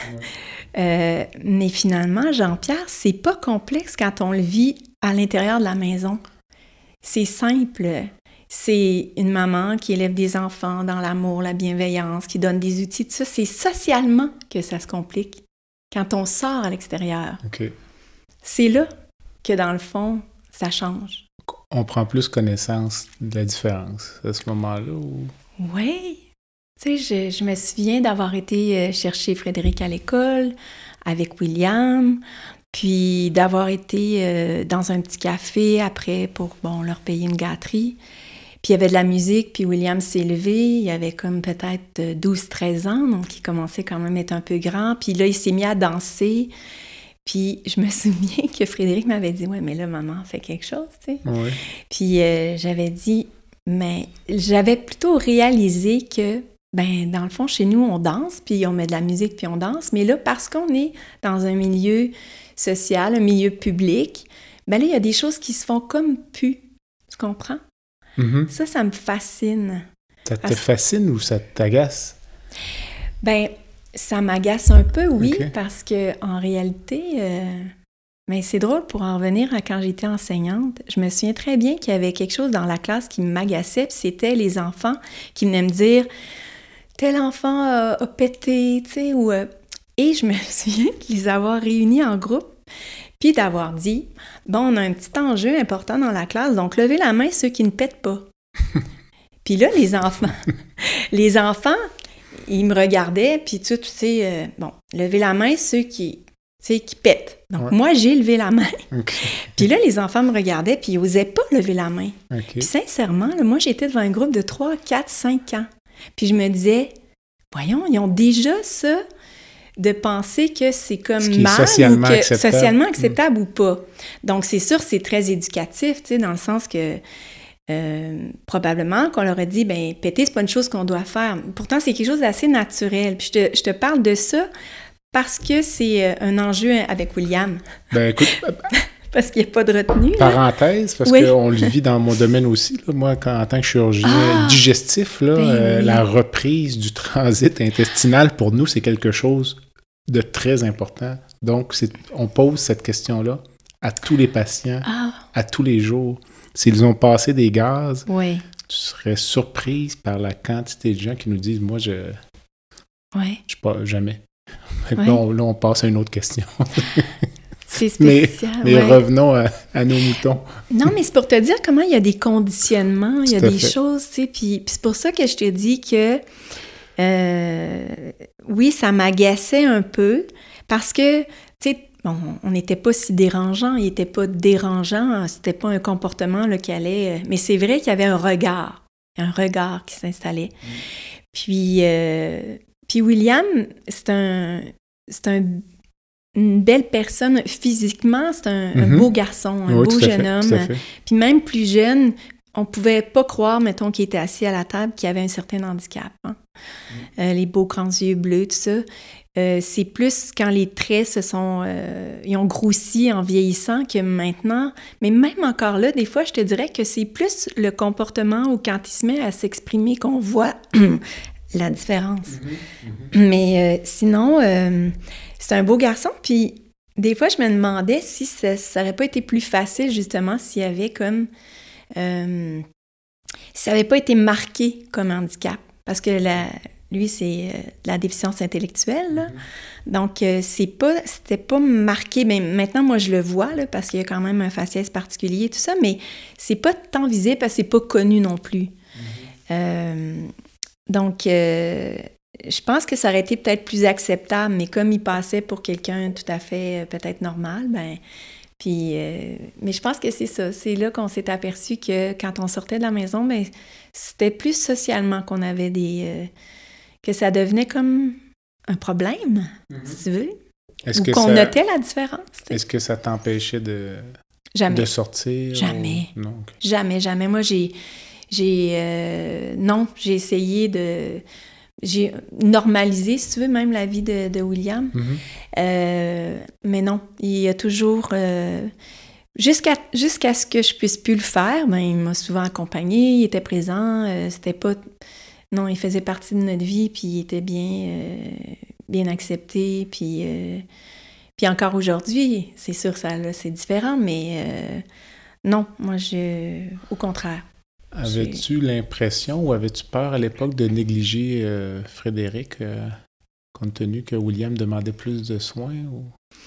mais finalement, Jean-Pierre, c'est pas complexe quand on le vit à l'intérieur de la maison. C'est simple. C'est une maman qui élève des enfants dans l'amour, la bienveillance, qui donne des outils, tout ça. C'est socialement que ça se complique quand on sort à l'extérieur. C'est là que, dans le fond, ça change. On prend plus connaissance de la différence à ce moment-là? Oui. Tu sais, je, je, me souviens d'avoir été euh, chercher Frédéric à l'école avec William. Puis d'avoir été euh, dans un petit café après pour bon, leur payer une gâterie. Puis il y avait de la musique, puis William s'est levé, il avait comme peut-être 12-13 ans, donc il commençait quand même à être un peu grand. Puis là, il s'est mis à danser. Puis je me souviens que Frédéric m'avait dit Ouais, mais là, maman fait quelque chose, tu sais. Puis euh, j'avais dit Mais j'avais plutôt réalisé que ben dans le fond, chez nous, on danse, puis on met de la musique, puis on danse. Mais là, parce qu'on est dans un milieu social, un milieu public, ben là, il y a des choses qui se font comme pu. Tu comprends? Mm-hmm. Ça, ça me fascine. Ça te fascine ou ça t'agace? Ben, ça m'agace un peu, oui, parce que en réalité, euh, mais c'est drôle pour en revenir à quand j'étais enseignante. Je me souviens très bien qu'il y avait quelque chose dans la classe qui m'agaçait, puis c'était les enfants qui venaient me dire tel enfant a, pété, tu sais, ou euh, et je me souviens de les avoir réunis en groupe, puis d'avoir dit Bon, on a un petit enjeu important dans la classe, donc levez la main ceux qui ne pètent pas. puis là, les enfants, les enfants, ils me regardaient, puis tu sais, euh, bon, levez la main ceux qui, qui pètent. Donc, moi, j'ai levé la main. puis là, les enfants me regardaient, puis ils n'osaient pas lever la main. Puis sincèrement, moi, j'étais devant un groupe de 3, 4, 5 ans. Puis je me disais, voyons, ils ont déjà ça de penser que c'est comme Ce mal socialement ou que acceptable. socialement acceptable ou pas. Donc c'est sûr, c'est très éducatif, tu sais, dans le sens que euh, probablement qu'on leur a dit, ben péter, c'est pas une chose qu'on doit faire. Pourtant, c'est quelque chose d'assez naturel. Puis je te, je te parle de ça parce que c'est euh, un enjeu avec William. Ben écoute, Parce qu'il n'y a pas de retenue. là. parenthèse, parce Oui. qu'on le vit dans mon domaine aussi. là. moi, quand- en tant que chirurgien Ah! digestif, là, Ben euh, oui. la reprise du transit intestinal, pour nous, c'est quelque chose de très important. Donc, on pose cette question-là à tous les patients, Ah, à tous les jours. S'ils ont passé des gaz, oui, tu serais surprise par la quantité de gens qui nous disent Moi, je oui. je pas jamais. Fait que Ouais. là, on, là, on passe à une autre question. C'est spécial. Mais ouais. revenons à, à nos moutons. Non, mais c'est pour te dire comment il y a des conditionnements, il y a des fait. choses, tu sais. Puis, puis c'est pour ça que je te dis que, euh, oui, ça m'agaçait un peu parce que, tu sais, bon, on n'était pas si dérangeant, il n'était pas dérangeant, c'était pas un comportement là, qui allait. euh, Mais c'est vrai qu'il y avait un regard, un regard qui s'installait. Puis, euh, puis William, c'est un, c'est un, une belle personne physiquement, c'est un, un Mhm. beau garçon, un Oui, beau jeune fait, homme. Puis même plus jeune, on pouvait pas croire, mettons, qu'il était assis à la table, qu'il avait un certain handicap. hein. Euh, les beaux grands yeux bleus, tout ça. Euh, c'est plus quand les traits se sont... euh, ils ont grossi en vieillissant que maintenant... Mais même encore là, des fois, je te dirais que c'est plus le comportement ou quand il se met à s'exprimer qu'on voit la différence. Mais euh, sinon, euh, c'est un beau garçon. Puis des fois, je me demandais si ça, ça aurait pas été plus facile, justement, s'il y avait comme... Euh, si ça n'avait pas été marqué comme handicap. Parce que la, lui, c'est euh, de la déficience intellectuelle. là. Donc, euh, c'est pas, c'était pas marqué. Mais maintenant, moi, je le vois, là, parce qu'il y a quand même un faciès particulier, tout ça, mais c'est pas tant visible parce que c'est pas connu non plus. Euh, donc, je pense que ça aurait été peut-être plus acceptable, mais comme il passait pour quelqu'un tout à fait euh, peut-être normal, ben. Puis, euh, mais je pense que c'est ça. C'est là qu'on s'est aperçu que quand on sortait de la maison, ben, c'était plus socialement qu'on avait des. euh, que ça devenait comme un problème, si tu veux. Est-ce Ou que, qu'on ça, notait la différence. est-ce que ça t'empêchait de, Jamais. de sortir? Jamais. ou- Non. Jamais, jamais. Moi, j'ai. J'ai. euh, non, j'ai essayé de. J'ai normalisé, si tu veux, même la vie de, de William. Mhm. Euh, mais non, il y a toujours. euh, Jusqu'à ce que je puisse plus le faire, ben, il m'a souvent accompagné, il était présent, euh, c'était pas... Non, il faisait partie de notre vie, puis il était bien, bien accepté, puis... puis encore aujourd'hui, c'est sûr, ça, là, c'est différent, mais non, moi, je... Au contraire. Avais-tu l'impression ou avais-tu peur à l'époque de négliger euh, Frédéric, euh, compte tenu que William demandait plus de soins? Ou...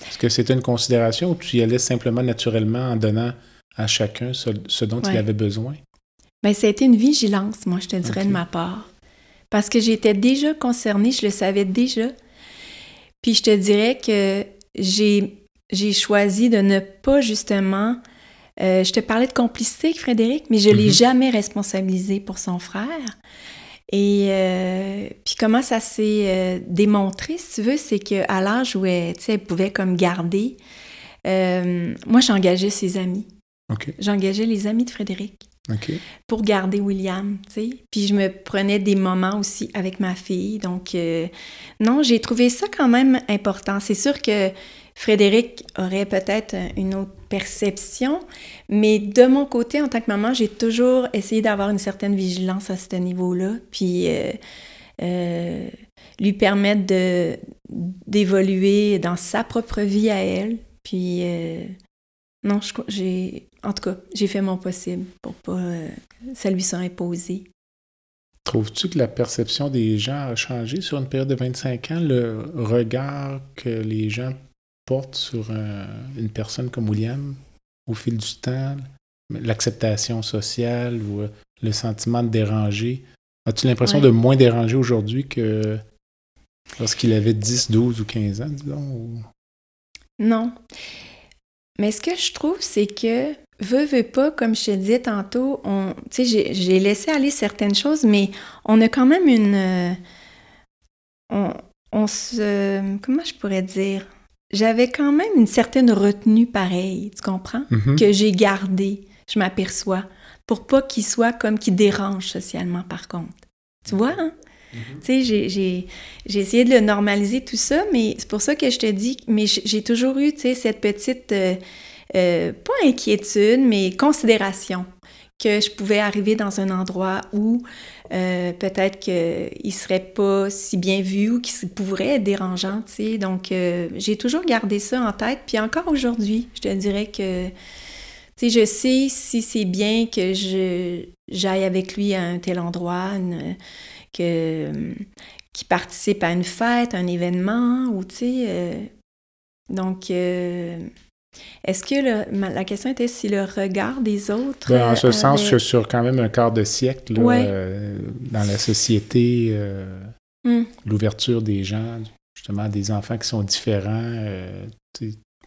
Est-ce que c'était une considération ou tu y allais simplement naturellement en donnant à chacun ce, ce dont il avait besoin? Mais ça a été une vigilance, moi, je te dirais, de ma part. Parce que j'étais déjà concernée, je le savais déjà. Puis je te dirais que j'ai, j'ai choisi de ne pas justement. Euh, je te parlais de complicité avec Frédéric, mais je ne l'ai Mhm. jamais responsabilisé pour son frère. Et euh, puis comment ça s'est euh, démontré, si tu veux, c'est qu'à l'âge où elle, pouvait comme garder, moi j'engageais ses amis. OK. J'engageais les amis de Frédéric OK. pour garder William, tu sais. Puis je me prenais des moments aussi avec ma fille. Donc, non, j'ai trouvé ça quand même important. C'est sûr que Frédéric aurait peut-être une autre perception, mais de mon côté, en tant que maman, j'ai toujours essayé d'avoir une certaine vigilance à ce niveau-là, puis euh, euh, lui permettre de d'évoluer dans sa propre vie à elle. Puis, euh, non, j'ai, en tout cas, j'ai fait mon possible pour pas ça lui soit imposé. Trouves-tu que la perception des gens a changé sur une période de 25 ans? Le regard que les gens portent sur un- une personne comme William au fil du temps, l'acceptation sociale ou euh, le sentiment de déranger, as-tu l'impression Ouais. de moins déranger aujourd'hui que lorsqu'il avait 10, 12 ou 15 ans, disons? ou- Non. Mais ce que je trouve, c'est que, veux, veux pas, comme je te disais tantôt, on, j'ai laissé aller certaines choses, mais on a quand même une... euh, on, on se... Comment je pourrais dire? J'avais quand même une certaine retenue pareille, tu comprends? Mhm. Que j'ai gardée, je m'aperçois, pour pas qu'il soit comme qui dérange socialement, par contre. Tu vois, hein? Tu sais, j'ai- j'ai j'ai essayé de le normaliser, tout ça, mais c'est pour ça que je te dis, mais j'ai toujours eu, tu sais, cette petite, euh, euh, pas inquiétude, mais considération que je pouvais arriver dans un endroit où euh, peut-être qu'il serait pas si bien vu ou qu'il pourrait être dérangeant, tu sais. Donc, euh, j'ai toujours gardé ça en tête. Puis encore aujourd'hui, je te dirais que, tu sais, je sais si c'est bien que je j'aille avec lui à un tel endroit, que qui participe à une fête, un événement, ou tu sais. euh, donc, est-ce que le- la question était si le regard des autres. Ben, en ce euh, sens avait- que sur quand même un quart de siècle, là, Ouais. euh, dans la société, euh, Hmm. l'ouverture des gens, justement, des enfants qui sont différents.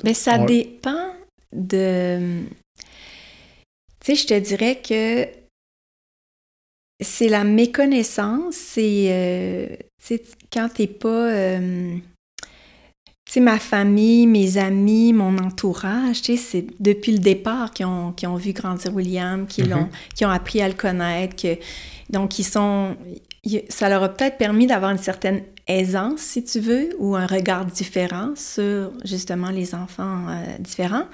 Mais ça On- dépend de. Tu sais, je te dirais que c'est la méconnaissance, c'est. tu sais, quand t'es pas. Sais, ma famille, mes amis, mon entourage, tu sais, c'est depuis le départ qu'ils ont, qu'ils ont vu grandir William, qui Mhm. ont appris à le connaître, que, donc ils sont, ça leur a peut-être permis d'avoir une certaine aisance, si tu veux, ou un regard différent sur justement les enfants euh, différents.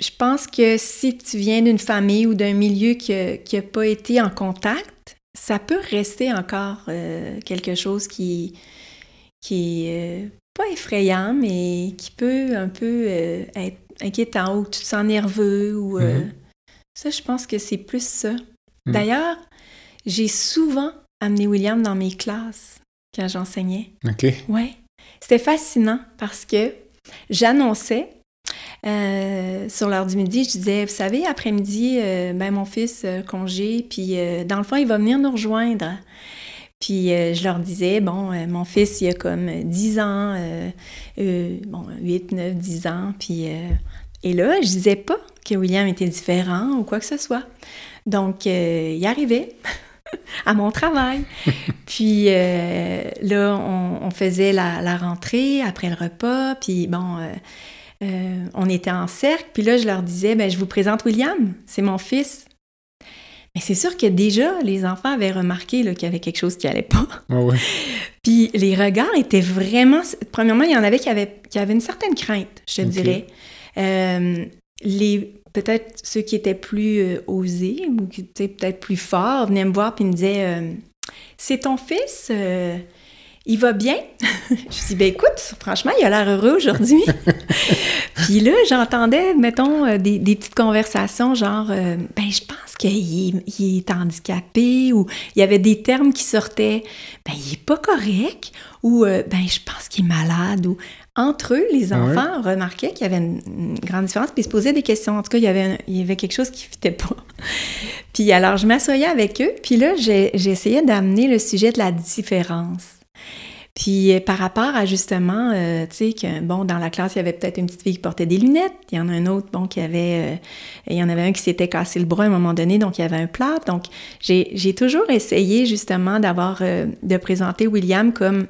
Je pense que si tu viens d'une famille ou d'un milieu qui n'a pas été en contact, ça peut rester encore euh, quelque chose qui, qui euh, pas effrayant, mais qui peut un peu euh, être inquiétant ou tu te sens nerveux. Ou, euh, Mhm. Ça, je pense que c'est plus ça. Mhm. D'ailleurs, j'ai souvent amené William dans mes classes quand j'enseignais. OK. Ouais. C'était fascinant parce que j'annonçais euh, sur l'heure du midi, je disais, vous savez, après-midi, euh, ben, mon fils euh, congé, puis dans le fond, il va venir nous rejoindre. Puis euh, je leur disais, bon, euh, mon fils, il a comme 10 ans, euh, bon, 8, 9, 10 ans, puis... et là, je disais pas que William était différent ou quoi que ce soit. Donc, il arrivait à mon travail. puis là, on, on faisait la, la rentrée après le repas, puis bon, on était en cercle. Puis là, je leur disais, ben, je vous présente William, c'est mon fils. Mais c'est sûr que déjà, les enfants avaient remarqué qu'il y avait quelque chose qui allait pas. Ouais, ouais. Puis les regards étaient vraiment. Premièrement, il y en avait qui avaient, qui avaient une certaine crainte, je te dirais. Euh, les peut-être ceux qui étaient plus euh, osés ou qui étaient peut-être plus forts venaient me voir puis me disaient euh, C'est ton fils il va bien? je dis, ben écoute, franchement, il a l'air heureux aujourd'hui. Puis là, j'entendais, mettons, euh, des, des petites conversations genre, euh, ben je pense qu'il est- il est handicapé ou il y avait des termes qui sortaient, ben il est pas correct ou euh, ben je pense qu'il est malade ou entre eux, les Ah ouais? enfants remarquaient qu'il y avait une, une grande différence puis ils se posaient des questions. En tout cas, il y avait, un- il y avait quelque chose qui ne fitait pas. puis alors, je m'assoyais avec eux, puis là, j'essayais d'amener le sujet de la différence. Puis euh, par rapport à justement, euh, tu sais, que bon, dans la classe, il y avait peut-être une petite fille qui portait des lunettes, il y en a un autre, bon, qui avait, euh, il y en avait un qui s'était cassé le bras à un moment donné, donc il y avait un plat. Donc j'ai j'ai toujours essayé justement d'avoir, euh, de présenter William comme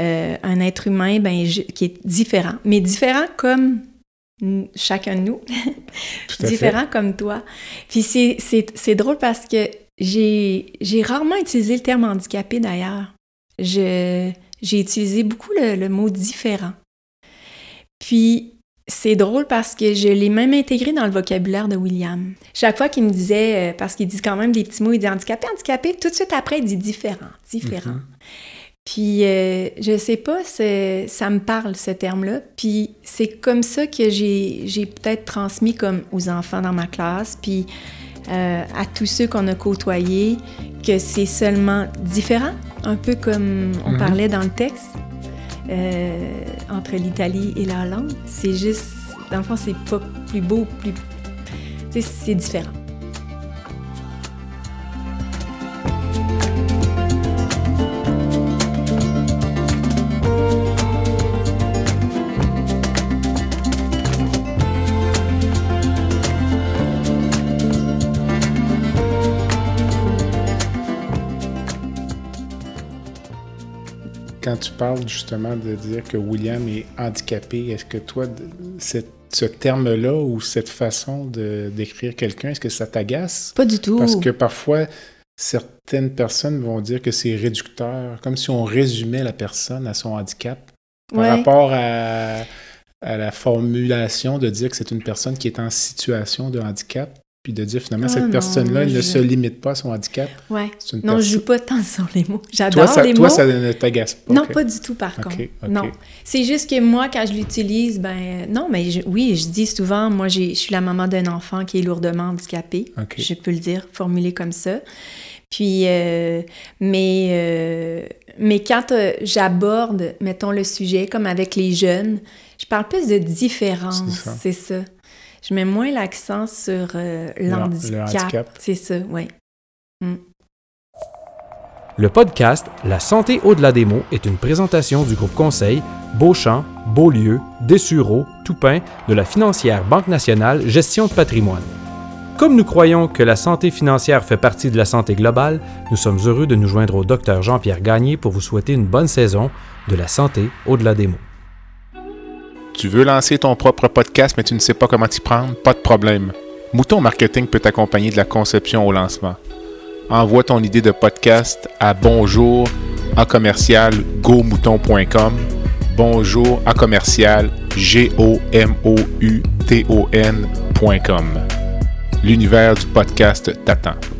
euh, un être humain ben, je- qui est différent, mais différent comme chacun de nous, différent comme toi. Puis c'est- c'est c'est drôle parce que j'ai j'ai rarement utilisé le terme handicapé d'ailleurs. Je j'ai utilisé beaucoup le, le mot différent. Puis c'est drôle parce que je l'ai même intégré dans le vocabulaire de William. Chaque fois qu'il me disait, euh, parce qu'il dit quand même des petits mots, il dit handicapé, handicapé, tout de suite après, il dit différent, différent. Mhm. Puis, euh, je sais pas, ça me parle, ce terme-là. Puis, c'est comme ça que j'ai j'ai peut-être transmis comme aux enfants dans ma classe, puis euh, à tous ceux qu'on a côtoyés, que c'est seulement différent, un peu comme on Mhm. parlait dans le texte, euh, entre l'Italie et la Hollande. C'est juste, dans le fond, c'est pas plus beau, plus... C'est différent. Tu parles justement de dire que William est handicapé, est-ce que toi, ce terme-là ou cette façon de décrire quelqu'un, est-ce que ça t'agace? Pas du tout. Parce que parfois, certaines personnes vont dire que c'est réducteur, comme si on résumait la personne à son handicap par rapport à, à la formulation de dire que c'est une personne qui est en situation de handicap puis de dire finalement, cette ah personne-là ne se limite pas à son handicap. Ouais. Non, je joue pas tant sur les mots. J'adore les mots. Toi, ça ne t'agace pas. Non, pas du tout, par contre. Non. C'est juste que moi, quand je l'utilise, ben non, mais oui, je dis souvent, moi, je suis la maman d'un enfant qui est lourdement handicapé. Je peux le dire, formulé comme ça. Puis, euh, mais, euh, mais quand euh, j'aborde, mettons, le sujet, comme avec les jeunes, je parle plus de différence, c'est ça je mets moins l'accent sur euh, l'handicap. C'est ça, oui. Mm. Le podcast La santé au-delà des mots est une présentation du groupe conseil Beauchamp, Beaulieu, Dessureau, Toupin de la financière Banque nationale Gestion de patrimoine. Comme nous croyons que la santé financière fait partie de la santé globale, nous sommes heureux de nous joindre au docteur Jean-Pierre Gagné pour vous souhaiter une bonne saison de la santé au-delà des mots. Tu veux lancer ton propre podcast, mais tu ne sais pas comment t'y prendre? Pas de problème. Mouton Marketing peut t'accompagner de la conception au lancement. Envoie ton idée de podcast à bonjour à commercial Bonjour à. L'univers du podcast t'attend.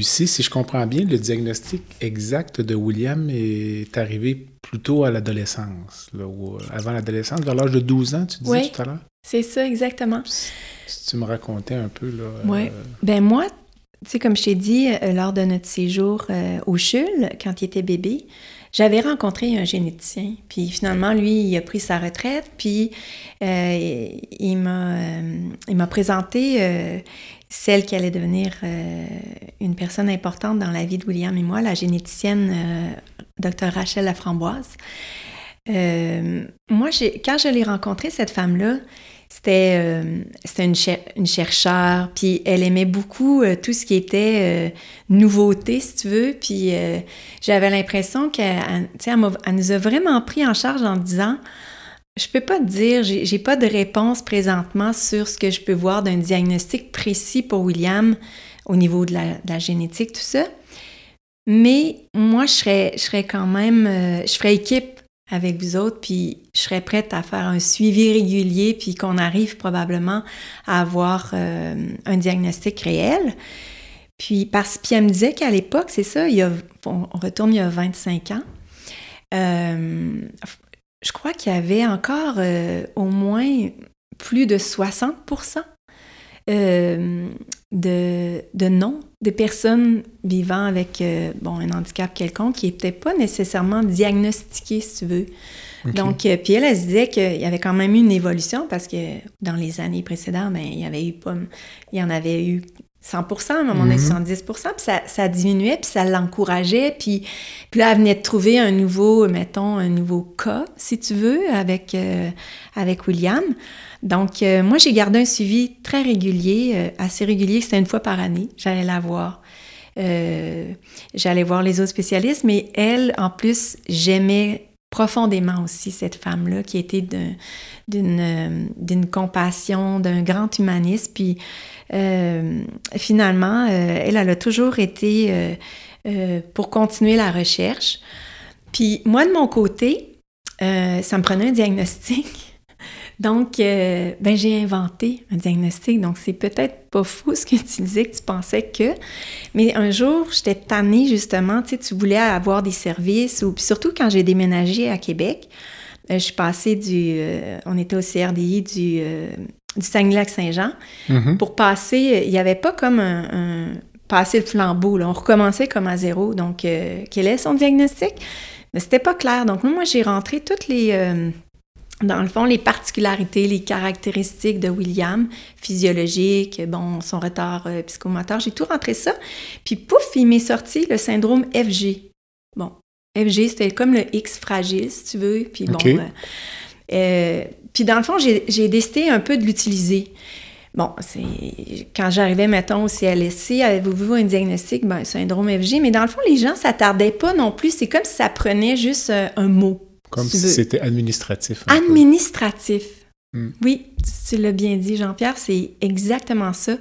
Lucie, si je comprends bien, le diagnostic exact de William est arrivé plutôt à l'adolescence, euh, avant l'adolescence, vers l'âge de 12 ans, tu disais tout à l'heure? c'est ça, exactement. Si tu me racontais un peu, là... Oui. Euh, ben moi, tu sais, comme je t'ai dit, euh, lors de notre séjour au CHUL, quand il était bébé, j'avais rencontré un généticien. Puis finalement, lui, il a pris sa retraite, puis il m'a présenté celle qui allait devenir euh, une personne importante dans la vie de William et moi, la généticienne euh, Dr. Rachel Laframboise. Euh, moi, quand je l'ai rencontrée, cette femme-là, c'était une, une, chercheure, puis elle aimait beaucoup tout ce qui était nouveauté, si tu veux, puis j'avais l'impression qu'elle nous a vraiment pris en charge en disant je peux pas te dire, j'ai pas de réponse présentement sur ce que je peux voir d'un diagnostic précis pour William au niveau de la, génétique, tout ça. Mais moi, je serais, je serais quand même, euh, je ferais équipe avec vous autres, puis je serais prête à faire un suivi régulier, puis qu'on arrive probablement à avoir euh, un diagnostic réel. Puis, parce qu'elle me disait qu'à l'époque, c'est ça, il a, on, retourne il y a 25 ans, euh, je crois qu'il y avait encore euh, au moins plus de 60 euh, de, de non de personnes vivant avec euh, bon, un handicap quelconque qui n'étaient pas nécessairement diagnostiquées, si tu veux. Donc, puis elle, elle se disait qu'il y avait quand même eu une évolution parce que dans les années précédentes, ben, il y avait eu pas, il y en avait eu 100% à un moment donné, 70% puis ça, ça diminuait, puis ça l'encourageait, puis, puis là, elle venait de trouver un nouveau, mettons, un nouveau cas, si tu veux, avec, euh, avec William. Donc, euh, moi, j'ai gardé un suivi très régulier, euh, assez régulier, c'était une fois par année, j'allais la voir. j'allais voir les autres spécialistes, mais elle, en plus, j'aimais profondément aussi cette femme-là qui était d'une compassion, d'un grand humanisme, puis euh, finalement, euh, elle, a toujours été euh, pour continuer la recherche. Puis moi, de mon côté, ça me prenait un diagnostic Donc, euh, ben, j'ai inventé un diagnostic. Donc, c'est peut-être pas fou ce que tu disais, que tu pensais que. Mais un jour, j'étais tannée, justement. Tu sais, tu voulais avoir des services, ou puis surtout quand j'ai déménagé à Québec, euh, je suis passée du. euh, on était au CRDI du, du Saguenay-Lac-Saint-Jean. Mhm. Pour passer, il n'y avait pas comme un. un- passer le flambeau. Là. On recommençait comme à zéro. Donc, quel est son diagnostic? Mais c'était pas clair. Donc, moi, j'ai rentré toutes les. Dans le fond, les particularités, les caractéristiques de William, physiologiques, bon, son retard euh, psychomoteur, j'ai tout rentré ça. Puis pouf, il m'est sorti le syndrome FG. Bon, FG, c'était comme le X fragile, si tu veux. Puis bon, euh, euh, puis dans le fond, j'ai j'ai décidé un peu de l'utiliser. Bon, c'est quand j'arrivais, mettons, au CLSC, avez-vous vu un diagnostic? Ben, syndrome FG. Mais dans le fond, les gens s'attardaient pas non plus. C'est comme si ça prenait juste euh, un mot. Comme si c'était administratif. Administratif. Hmm. Oui, tu l'as bien dit, Jean-Pierre, c'est exactement ça.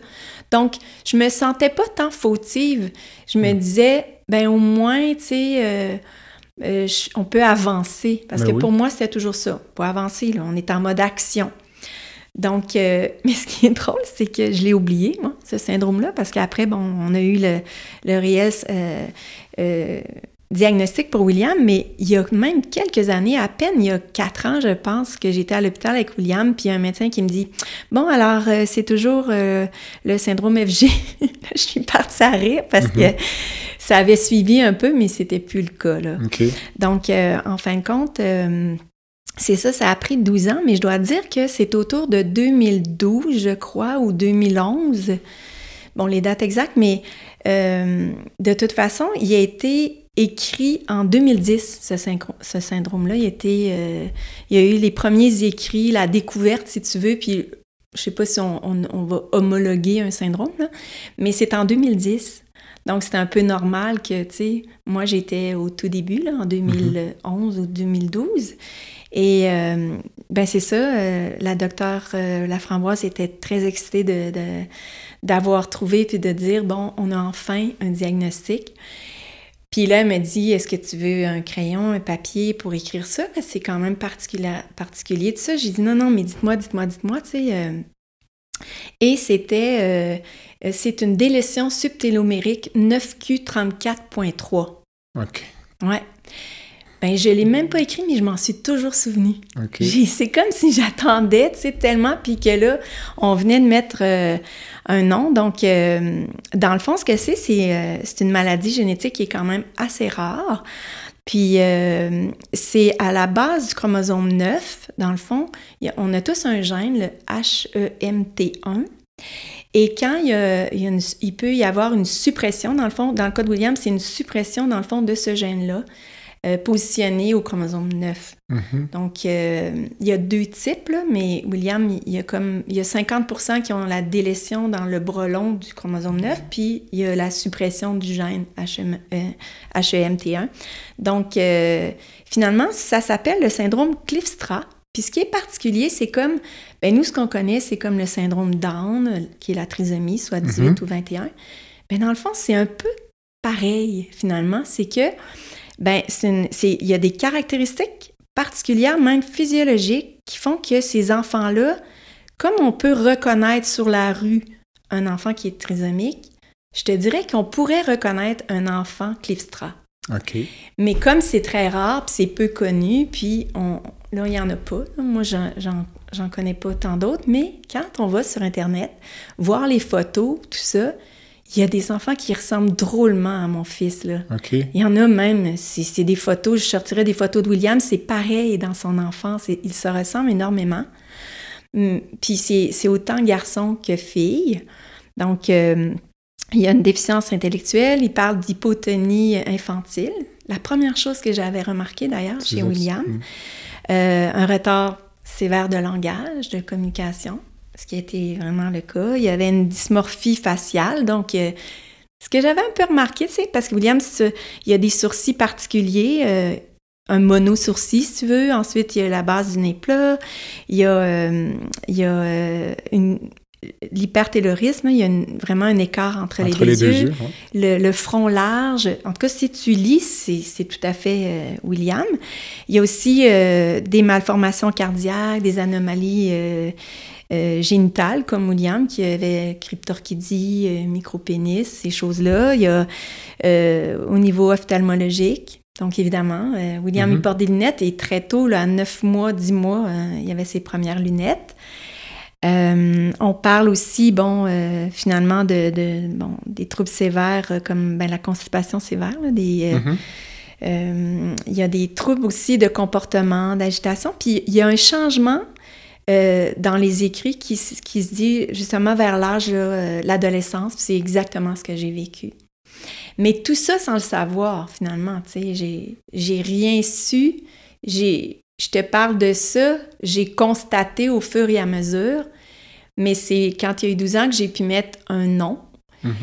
Donc, je me sentais pas tant fautive. Je me Hmm. disais, ben au moins, tu sais, euh, euh, on peut avancer. Parce Ben que oui. pour moi, c'était toujours ça. Pour avancer, là, on est en mode action. Donc, euh, mais ce qui est drôle, c'est que je l'ai oublié, moi, ce syndrome-là, parce qu'après, bon, on a eu le, le réel euh, euh, diagnostic pour William, mais il y a même quelques années, à peine il y a quatre ans, je pense, que j'étais à l'hôpital avec William, puis il y a un médecin qui me dit Bon, alors, euh, c'est toujours euh, le syndrome FG. Je suis partie à rire parce que ça avait suivi un peu, mais c'était plus le cas, là. Donc, euh, en fin de compte, c'est ça, ça a pris 12 ans, mais je dois dire que c'est autour de 2012, je crois, ou 2011. Bon, les dates exactes, mais de toute façon, il a été écrit en 2010, ce, syndrome-là. Il, euh, il y a eu les premiers écrits, la découverte, si tu veux, puis je sais pas si on, on- on va homologuer un syndrome, là, mais c'est en 2010. Donc, c'était un peu normal que, tu sais, moi, j'étais au tout début, là, en 2011 ou 2012. Et, euh, ben, c'est ça, euh, la docteure euh, Laframboise était très excitée de, de- d'avoir trouvé puis de dire, bon, on a enfin un diagnostic. Puis là, elle m'a dit, est-ce que tu veux un crayon, un papier pour écrire ça? C'est quand même particulier, particulier tout ça. J'ai dit, non, non, mais dites-moi, dites-moi, dites-moi, tu sais. euh. Et c'était, euh, euh, c'est une délétion subtélomérique 9Q34.3. OK. Ouais. Ben, je l'ai même pas écrit, mais je m'en suis toujours souvenu. OK. J'ai- C'est comme si j'attendais, tu sais, tellement, puis que là, on venait de mettre euh, un nom. Donc, euh, dans le fond, ce que c'est, c'est euh, une maladie génétique qui est quand même assez rare. Puis, euh, c'est à la base du chromosome 9, dans le fond, a- on a tous un gène, le HEMT1. Et quand il, y a- il y a une- il peut y avoir une suppression, dans le fond, dans le cas de William, c'est une suppression, dans le fond, de ce gène-là, euh, positionné au chromosome 9. Mhm. Donc, euh, il y a deux types, là, mais William, il y a comme il y a 50% qui ont la délétion dans le bras long du chromosome 9, puis il y a la suppression du gène HM, euh, HEMT1. Donc, euh, finalement, ça s'appelle le syndrome Cliffstra. Puis ce qui est particulier, c'est comme, ben nous, ce qu'on connaît, c'est comme le syndrome Down, qui est la trisomie, soit 18 ou 21. Mais dans le fond, c'est un peu pareil, finalement. C'est que, ben, il y a des caractéristiques particulières, même physiologiques, qui font que ces enfants-là, comme on peut reconnaître sur la rue un enfant qui est trisomique, je te dirais qu'on pourrait reconnaître un enfant Cliffstra. OK. Mais comme c'est très rare, puis c'est peu connu, puis on, là, il n'y en a pas. Moi, j'en connais pas tant d'autres, mais quand on va sur Internet, voir les photos, tout ça, il y a des enfants qui ressemblent drôlement à mon fils, là. Il y en a même, c'est des photos, je sortirais des photos de William, c'est pareil dans son enfance, il se ressemble énormément. Hum, Puis c'est autant garçon que fille. Donc, euh, il y a une déficience intellectuelle, il parle d'hypotonie infantile. La première chose que j'avais remarqué d'ailleurs chez William, mm. euh, un retard sévère de langage, de communication, ce qui a été vraiment le cas. Il y avait une dysmorphie faciale, donc euh, ce que j'avais un peu remarqué, c'est parce que William, il y a des sourcils particuliers, euh, un mono-sourcil, si tu veux. Ensuite, il y a la base du nez plat. Il y a, euh, il y a euh, une, l'hypertaylorisme, il y a vraiment un écart entre, Entre les les deux, deux yeux. ouais. Le, le front large, en tout cas, si tu lis, c'est c'est tout à fait euh, William. Il y a aussi euh, des malformations cardiaques, des anomalies euh, euh, génitales, comme William, qui avait cryptorchidie, euh, micropénis, ces choses-là. Il y a euh, au niveau ophtalmologique. Donc, évidemment, euh, William, Mhm. il porte des lunettes et très tôt, là, à 9 mois, 10 mois, euh, il avait ses premières lunettes. Euh, on parle aussi, bon, euh, finalement, de, de- bon, des troubles sévères euh, comme ben, la constipation sévère, là, des, Mhm. il y a des troubles aussi de comportement, d'agitation. Puis il y a un changement euh, dans les écrits qui, se dit justement vers l'âge, euh, l'adolescence. C'est exactement ce que j'ai vécu. Mais tout ça sans le savoir, finalement. Tu sais, j'ai, j'ai rien su. J'ai, je te parle de ça, j'ai constaté au fur et à mesure. Mais c'est quand il y a eu 12 ans que j'ai pu mettre un nom. Mhm.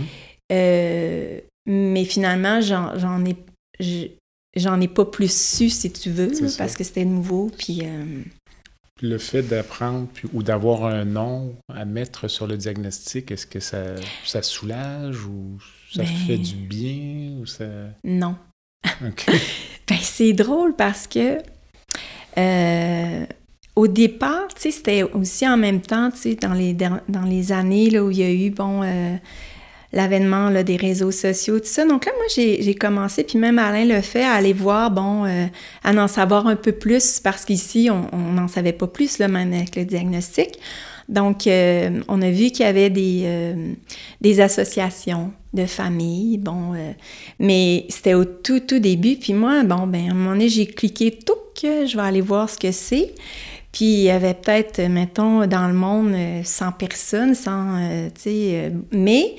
Euh, mais finalement, j'en, j'en ai, je- j'en ai pas plus su, si tu veux, là, parce que c'était nouveau. Puis, euh, Puis Le fait d'apprendre ou d'avoir un nom à mettre sur le diagnostic, est-ce que ça, ça soulage ou ça Ben- fait du bien ou ça... non. OK. Ben, c'est drôle parce que euh, au départ, tu sais, c'était aussi en même temps, tu sais, dans les, dans les années là, où il y a eu, bon, euh, l'avènement des réseaux sociaux, tout ça. Donc là, moi, j'ai commencé, puis même Alain le fait, à aller voir, bon, euh, à en savoir un peu plus, parce qu'ici, on n'en savait pas plus, là, même avec le diagnostic. Donc, euh, on a vu qu'il y avait des, euh, associations de familles, bon, mais c'était au tout, tout début. Puis moi, bon, ben, à un moment donné, j'ai cliqué tout que je vais aller voir ce que c'est. Puis il y avait peut-être, mettons, dans le monde, euh, 100 personnes, 100, euh, tu sais, mais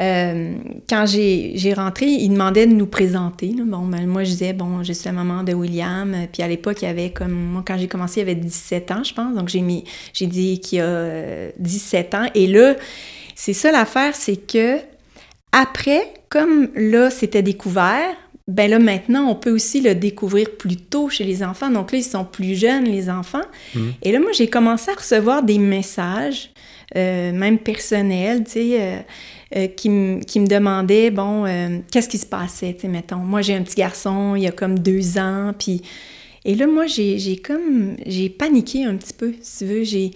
euh, quand j'ai rentré, ils demandaient de nous présenter. là. Bon, ben, moi, je disais, bon, je suis la maman de William. Euh, Puis à l'époque, il y avait comme, moi, quand j'ai commencé, il y avait 17 ans, je pense. Donc j'ai mis, j'ai dit qu'il y a euh, 17 ans. Et là, c'est ça l'affaire, c'est que après, comme là, c'était découvert, ben là, maintenant, on peut aussi le découvrir plus tôt chez les enfants. Donc là, ils sont plus jeunes, les enfants. Mhm. Et là, moi, j'ai commencé à recevoir des messages, euh, même personnels, tu sais, euh, euh, qui, me demandaient, bon, euh, qu'est-ce qui se passait, tu mettons. Moi, j'ai un petit garçon, il y a comme deux ans, puis... Et là, moi, j'ai j'ai comme... J'ai paniqué un petit peu, si tu veux. J'ai...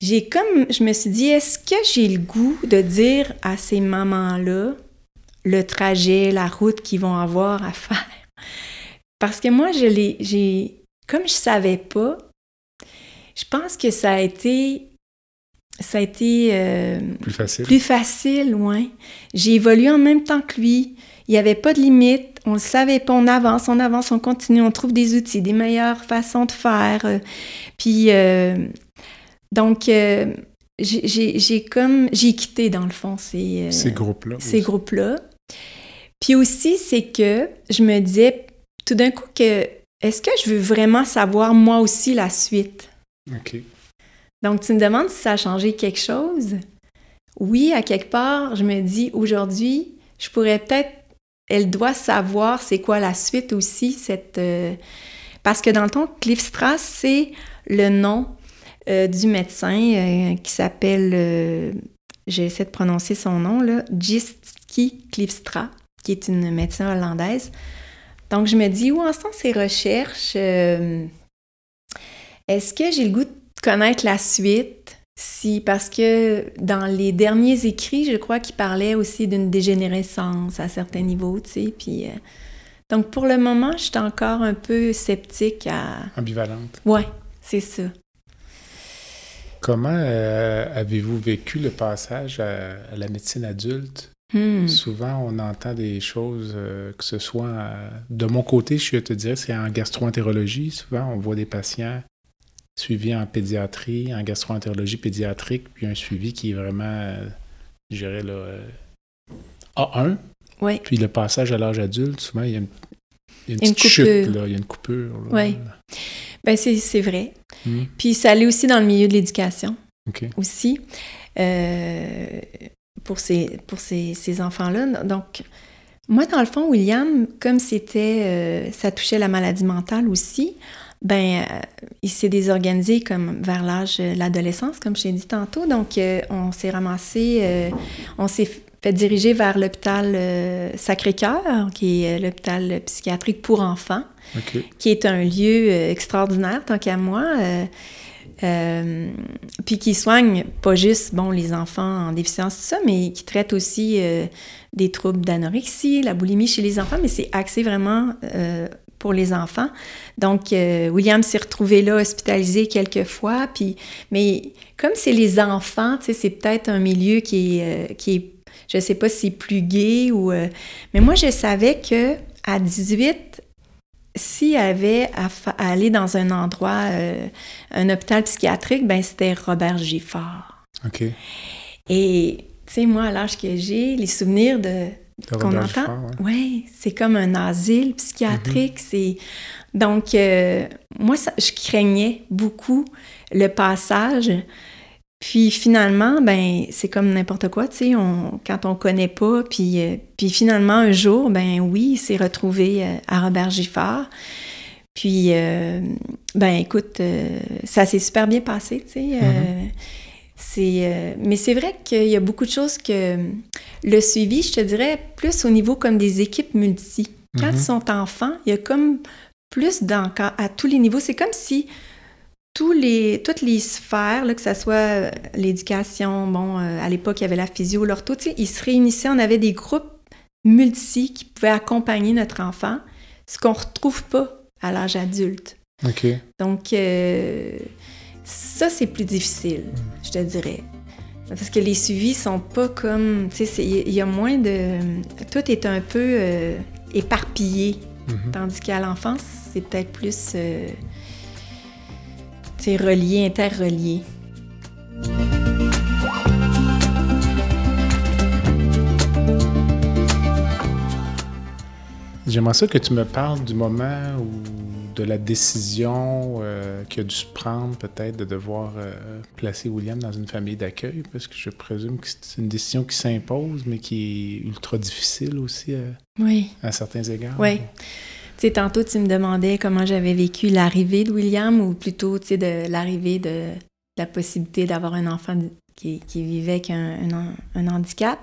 J'ai comme... Je me suis dit, est-ce que j'ai le goût de dire à ces mamans-là le trajet, la route qu'ils vont avoir à faire? Parce que moi, je l'ai... J'ai... Comme je savais pas, je pense que ça a été... Ça a été... euh, Plus facile. plus facile, ouais. J'ai évolué en même temps que lui. Il n'y avait pas de limite. On le savait pas. On avance, on avance, on continue. On trouve des outils, des meilleures façons de faire. euh, Puis, euh, donc, euh, j'ai- comme... J'ai quitté, dans le fond, ces, Ces groupes-là. ces groupes-là. Puis aussi, c'est que je me disais tout d'un coup que est-ce que je veux vraiment savoir moi aussi la suite? OK. Donc, tu me demandes si ça a changé quelque chose? Oui, à quelque part, je me dis aujourd'hui, je pourrais peut-être, elle doit savoir c'est quoi la suite aussi, cette. euh, parce que dans le temps, Cliff Strass, c'est le nom euh, du médecin euh, qui s'appelle, j'essaie de prononcer son nom, là, Gistki Cliffstra, qui est une médecin hollandaise. Donc, je me dis, où en sont ces recherches? Est-ce que j'ai le goût de connaître la suite? Si, parce que dans les derniers écrits, je crois qu'il parlait aussi d'une dégénérescence à certains niveaux, tu sais, puis... euh, donc, pour le moment, je suis encore un peu sceptique à... Ambivalente. Ouais, c'est ça. Comment euh, avez-vous vécu le passage à, à la médecine adulte? Hmm. Souvent, on entend des choses, euh, que ce soit... euh, de mon côté, je te dirais, c'est en gastroentérologie. Souvent, on voit des patients suivis en pédiatrie, en gastroentérologie pédiatrique, puis un suivi qui est vraiment, euh, je dirais, là, euh, A1. Ouais. Puis le passage à l'âge adulte, souvent, il y a une, il y a une Une petite chute, là, il y a une coupure. là. Ouais. Ben, c'est c'est vrai. Hmm, Puis ça allait aussi dans le milieu de l'éducation. OK. aussi euh, pour ces, pour ces, ces enfants-là. Donc, moi, dans le fond, William, comme c'était, euh, ça touchait la maladie mentale aussi, ben, euh, il s'est désorganisé comme vers l'âge de l'adolescence, comme je t'ai dit tantôt. Donc, euh, on s'est ramassé, euh, on s'est fait diriger vers l'hôpital Sacré-Cœur, qui est l'hôpital psychiatrique pour enfants, qui est un lieu extraordinaire, tant qu'à moi. puis qui soigne pas juste bon les enfants en déficience tout ça, mais qui traite aussi des troubles d'anorexie, la boulimie chez les enfants, mais c'est axé vraiment pour les enfants. Donc, euh, William s'est retrouvé là, hospitalisé quelques fois. Puis, mais comme c'est les enfants, tu sais, c'est peut-être un milieu qui est, euh, qui est je sais pas si c'est plus gai ou... Euh, mais moi, je savais que à 18, s'il avait à, aller dans un endroit, un hôpital psychiatrique, ben c'était Robert Giffard. OK. Et, tu sais, moi, à l'âge que j'ai, les souvenirs de qu'on entend? Oui, c'est comme un asile psychiatrique. Mhm. C'est donc euh, moi, je craignais beaucoup le passage. Puis finalement, ben c'est comme n'importe quoi, tu sais, quand on connaît pas, puis, euh, puis finalement un jour, ben oui, il s'est retrouvé euh, à Robert Giffard. Puis, ben écoute, ça s'est super bien passé, tu sais. Mhm. Euh, mais c'est vrai qu'il y a beaucoup de choses que le suivi, je te dirais, plus au niveau comme des équipes multi. Quand ils mhm. sont enfants, il y a comme plus à tous les niveaux. C'est comme si tous les, toutes les sphères, là, que ce soit euh, l'éducation, bon, euh, à l'époque, il y avait la physio, l'ortho, ils se réunissaient, on avait des groupes multi qui pouvaient accompagner notre enfant, ce qu'on ne retrouve pas à l'âge adulte. OK. Donc, ça, c'est plus difficile, je te dirais. Parce que les suivis sont pas comme. Tu sais, il y a moins de. Tout est un peu euh, éparpillé. Mhm. Tandis qu'à l'enfance, c'est peut-être plus. Euh, tu sais, relié, interrelié. J'aimerais ça que tu me parles du moment où de la décision euh, qui a dû se prendre peut-être de devoir euh, placer William dans une famille d'accueil, parce que je présume que c'est une décision qui s'impose, mais qui est ultra difficile aussi euh, oui. à certains égards. Oui. Tu sais, tantôt, tu me demandais comment j'avais vécu l'arrivée de William, ou plutôt, tu sais, de l'arrivée de la possibilité d'avoir un enfant qui, vivait avec un, un handicap.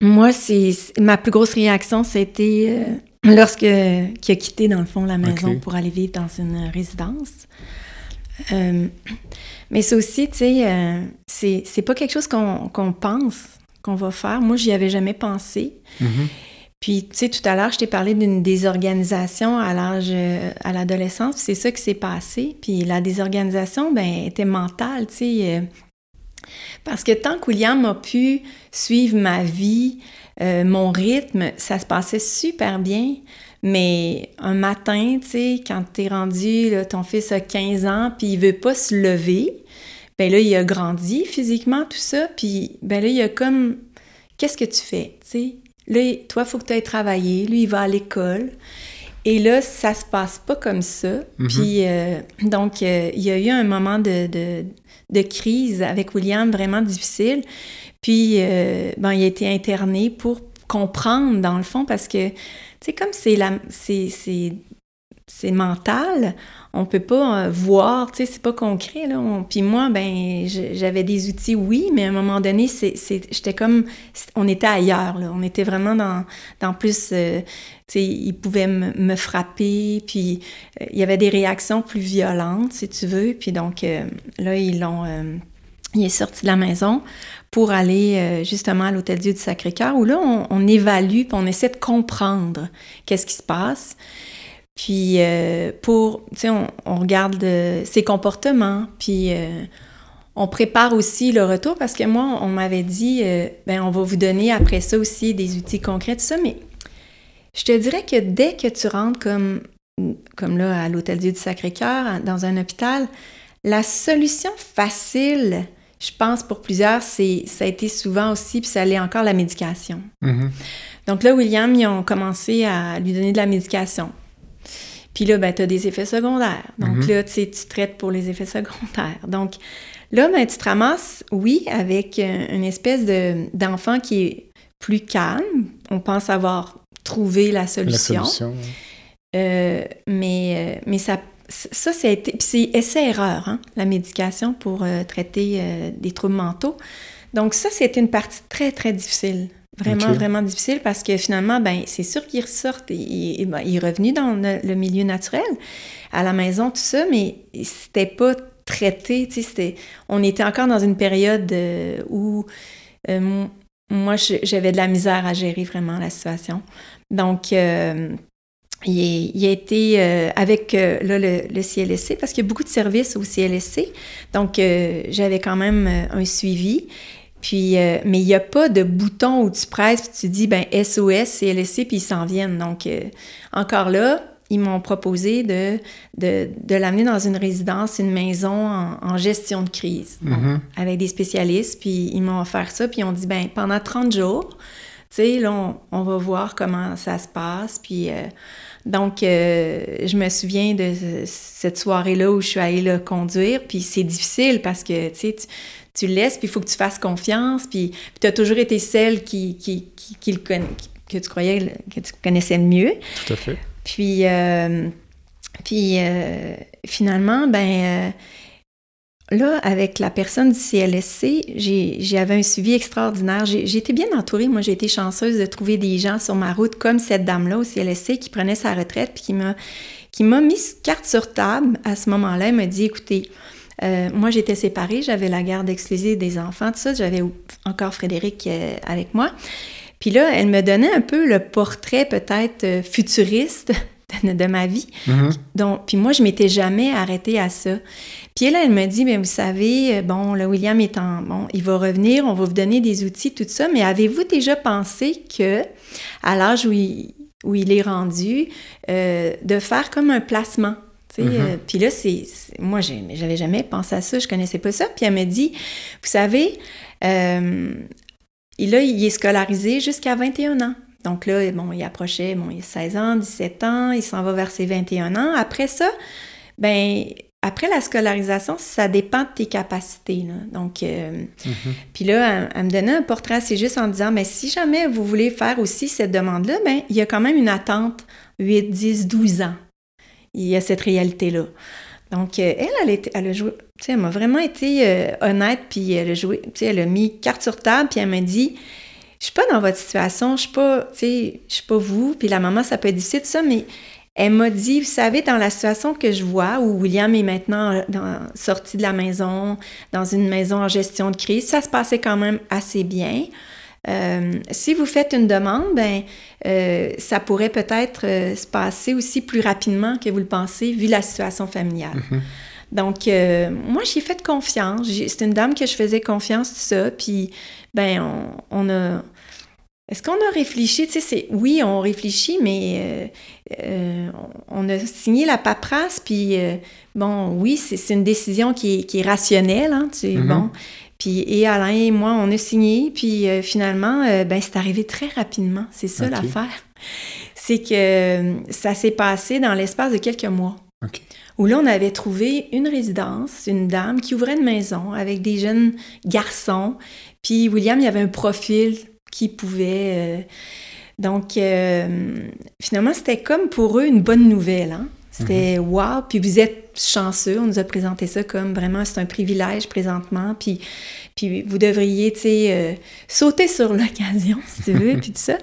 moi, c'est ma plus grosse réaction, c'était lorsque qui a quitté dans le fond la maison pour aller vivre dans une résidence. Euh, mais c'est aussi, tu sais, euh, c'est pas quelque chose qu'on pense qu'on va faire. Moi, j'y avais jamais pensé. Mm-hmm. Puis, tu sais, tout à l'heure, je t'ai parlé d'une désorganisation à l'âge, euh, à l'adolescence. C'est ça qui s'est passé. Puis la désorganisation, ben, était mentale, tu sais. parce que tant que William a pu suivre ma vie, euh, mon rythme, ça se passait super bien. Mais un matin, tu sais, quand t'es rendu, ton fils a 15 ans, puis il veut pas se lever, ben là, il a grandi physiquement, tout ça, puis ben là, il a comme, qu'est-ce que tu fais, tu sais? Là, toi, il faut que tu ailles travailler, lui, il va à l'école. Et là, ça se passe pas comme ça. Mm-hmm. Puis, euh, donc, euh, il y a eu un moment de, de, crise avec William vraiment difficile. Puis, euh, ben, il a été interné pour comprendre, dans le fond, parce que, tu sais, comme c'est la, c'est, mental, on peut pas euh, voir, tu sais, c'est pas concret, là. puis moi, ben, j'avais des outils, oui, mais à un moment donné, c'est, j'étais comme, on était ailleurs, là. On était vraiment dans, dans plus, euh, tu sais, il pouvait me, frapper, puis il y avait des réactions plus violentes, si tu veux. Puis donc, là, ils l'ont il est sorti de la maison pour aller euh, justement à l'Hôtel Dieu du Sacré-Cœur, où là, on, évalue, puis on essaie de comprendre qu'est-ce qui se passe. Puis euh, pour, tu sais, on, regarde euh, ses comportements, puis on prépare aussi le retour, parce que moi, on m'avait dit, ben on va vous donner après ça aussi des outils concrets, tout ça, mais je te dirais que dès que tu rentres comme, comme là à l'Hôtel Dieu du Sacré-Cœur, dans un hôpital, la solution facile je pense pour plusieurs, c'est ça a été souvent aussi, puis ça allait encore la médication. Mm-hmm. Donc là, William, ils ont commencé à lui donner de la médication. Puis là, ben, tu as des effets secondaires. Donc mm-hmm. là, tu sais, tu traites pour les effets secondaires. Donc là, ben, tu te ramasses, oui, avec euh, une espèce de, d'enfant qui est plus calme. On pense avoir trouvé la solution. La solution mais, mais ça, ça, c'est essai-erreur, hein, la médication pour traiter des troubles mentaux. Donc ça, c'est une partie très, très difficile. Vraiment, vraiment difficile parce que finalement, ben, c'est sûr qu'il ressortent. Il, ben, il, est revenu dans le, milieu naturel, à la maison, tout ça, mais c'était pas traité. On était encore dans une période euh, où euh, moi, j'avais de la misère à gérer vraiment la situation. Donc, euh, il, a été avec le, le, CLSC, parce qu'il y a beaucoup de services au CLSC. Donc, j'avais quand même un suivi. Puis, euh, mais il n'y a pas de bouton où tu presses puis tu dis, ben SOS, CLSC, puis ils s'en viennent. Donc, euh, encore là, ils m'ont proposé de, de, de l'amener dans une résidence, une maison en, gestion de crise, mm-hmm. avec des spécialistes. Puis, ils m'ont offert ça, puis ils ont dit, ben pendant 30 jours, tu sais, là, on, va voir comment ça se passe. Puis, euh, donc, je me souviens de cette soirée-là où je suis allée le conduire. Puis, c'est difficile parce que, tu sais, tu le laisses, puis il faut que tu fasses confiance, puis, tu as toujours été celle qui, qui, qui, le que tu croyais que tu connaissais le mieux. Tout à fait. Puis, euh, puis euh, finalement, ben euh, là, avec la personne du CLSC, j'avais un suivi extraordinaire. J'ai été bien entourée. Moi, j'ai été chanceuse de trouver des gens sur ma route comme cette dame-là au CLSC qui prenait sa retraite, puis qui m'a mis carte sur table à ce moment-là. Elle m'a dit, écoutez, euh, moi, j'étais séparée, j'avais la garde exclusive des enfants, tout ça. J'avais encore Frédéric euh, avec moi. Puis là, elle me donnait un peu le portrait peut-être euh, futuriste de, ma vie. Mm-hmm. Donc, puis moi, je m'étais jamais arrêtée à ça. Puis là, elle me dit, mais vous savez, bon, le William est en, bon, il va revenir, on va vous donner des outils, tout ça, mais avez-vous déjà pensé que, à l'âge où il, où il est rendu, de faire comme un placement? Mm-hmm. Euh, puis là, c'est, moi, j'avais jamais pensé à ça, je connaissais pas ça. Puis elle m'a dit, vous savez, euh, là, il est scolarisé jusqu'à 21 ans. Donc là, bon, il approchait, bon, il a 16 ans, 17 ans, il s'en va vers ses 21 ans. Après ça, ben après la scolarisation, ça dépend de tes capacités. Là. Donc, euh, mm-hmm. puis là, elle, me donnait un portrait c'est juste en disant, mais si jamais vous voulez faire aussi cette demande-là, ben il y a quand même une attente 8, 10, 12 ans il y a cette réalité-là. Donc, euh, elle, elle, elle a joué, tu sais, elle m'a vraiment été euh, honnête, puis elle a joué, tu sais, elle a mis carte sur table, puis elle m'a dit, je suis pas dans votre situation, je suis pas, tu sais, je suis pas vous, puis la maman, ça peut être difficile, ça, mais elle m'a dit, vous savez, dans la situation que je vois, où William est maintenant dans, sorti de la maison, dans une maison en gestion de crise, ça se passait quand même assez bien. Euh, si vous faites une demande, ben, euh, ça pourrait peut-être euh, se passer aussi plus rapidement que vous le pensez, vu la situation familiale. Mhm. Donc, moi, j'ai fait confiance. C'est une dame que je faisais confiance, tout ça. Puis, ben, on, a. Est-ce qu'on a réfléchi? Tu sais, oui, on réfléchit, mais on a signé la paperasse, puis bon, oui, c'est une décision qui est, rationnelle, hein, tu sais, mhm. bon. Puis, et Alain et moi, on a signé, puis euh, finalement, euh, ben, c'est arrivé très rapidement. C'est ça l'affaire. C'est que euh, ça s'est passé dans l'espace de quelques mois. Où là, on avait trouvé une résidence, une dame qui ouvrait une maison avec des jeunes garçons. Puis William, il y avait un profil qui pouvait. donc, finalement, c'était comme pour eux une bonne nouvelle. Hein? C'était mhm. wow, puis vous êtes chanceux, on nous a présenté ça comme vraiment c'est un privilège présentement, puis, puis vous devriez, tu sais, euh, sauter sur l'occasion, si tu veux, puis tout ça.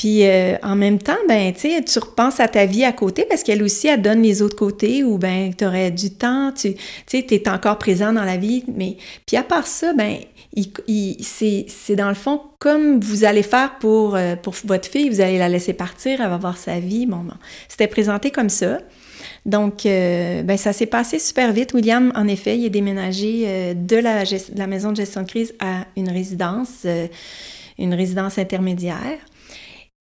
Puis euh, en même temps, ben, tu sais, tu repenses à ta vie à côté parce qu'elle aussi, elle donne les autres côtés où, ben, tu aurais du temps, tu sais, es encore présent dans la vie. Mais puis à part ça, ben, c'est dans le fond comme vous allez faire pour, euh, pour votre fille, vous allez la laisser partir, elle va avoir sa vie. Bon, bon. c'était présenté comme ça. Donc, euh, ben, ça s'est passé super vite. William, en effet, il est déménagé de, la, de la maison de gestion de crise à une résidence, une résidence intermédiaire.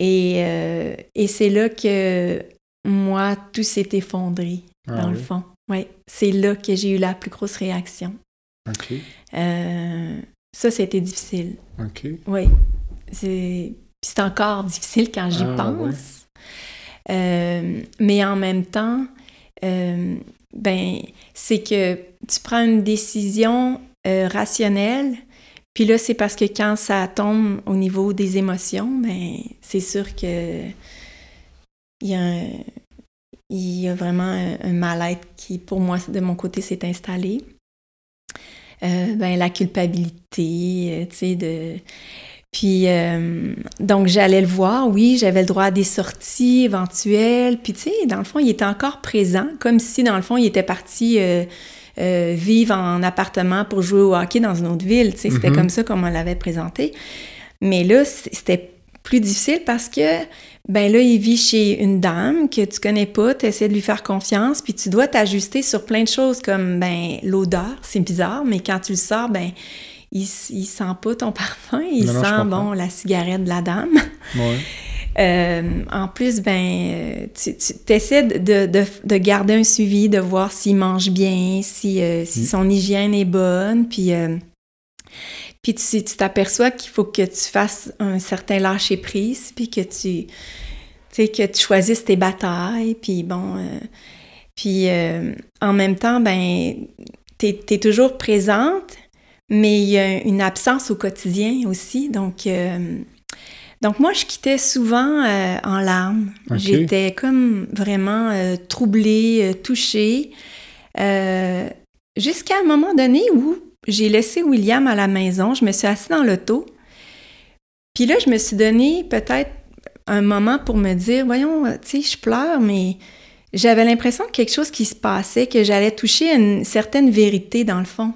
Euh, et, c'est là que moi, tout s'est effondré, ah dans le fond. Oui, c'est là que j'ai eu la plus grosse réaction. OK. Euh, ça, c'était difficile. OK. Oui. C'est, encore difficile quand j'y ah, pense. Euh, mais en même temps, ben, c'est que tu prends une décision rationnelle, puis là, c'est parce que quand ça tombe au niveau des émotions, ben c'est sûr que il y a vraiment un, mal-être qui, pour moi, de mon côté, s'est installé. Euh, ben, la culpabilité, tu sais, de... Puis, donc, j'allais le voir, oui, j'avais le droit à des sorties éventuelles. Puis, tu sais, dans le fond, il était encore présent, comme si, dans le fond, il était parti vivre en appartement pour jouer au hockey dans une autre ville. C'était mm-hmm. comme ça qu'on me l'avait présenté. Mais là, c'était plus difficile parce que, ben là, il vit chez une dame que tu connais pas, tu essaies de lui faire confiance, puis tu dois t'ajuster sur plein de choses comme, ben, l'odeur, c'est bizarre, mais quand tu le sors, ben, il, il sent pas ton parfum, il sent, bon, la cigarette de la dame. Ouais. Euh, en plus, ben, tu, tu essaies de, de, de, garder un suivi, de voir s'il mange bien, si, euh, si mm. son hygiène est bonne, puis... Euh, puis tu t'aperçois qu'il faut que tu fasses un certain lâcher-prise, puis que tu, que tu choisisses tes batailles, puis bon... Euh, puis euh, en même temps, ben, t'es es toujours présente, mais il y a une absence au quotidien aussi, donc... Euh, donc moi, je quittais souvent en larmes. J'étais comme vraiment troublée, touchée, jusqu'à un moment donné où j'ai laissé William à la maison, je me suis assise dans l'auto. Puis là, je me suis donné peut-être un moment pour me dire, voyons, tu sais, je pleure, mais j'avais l'impression que quelque chose qui se passait, que j'allais toucher une certaine vérité dans le fond.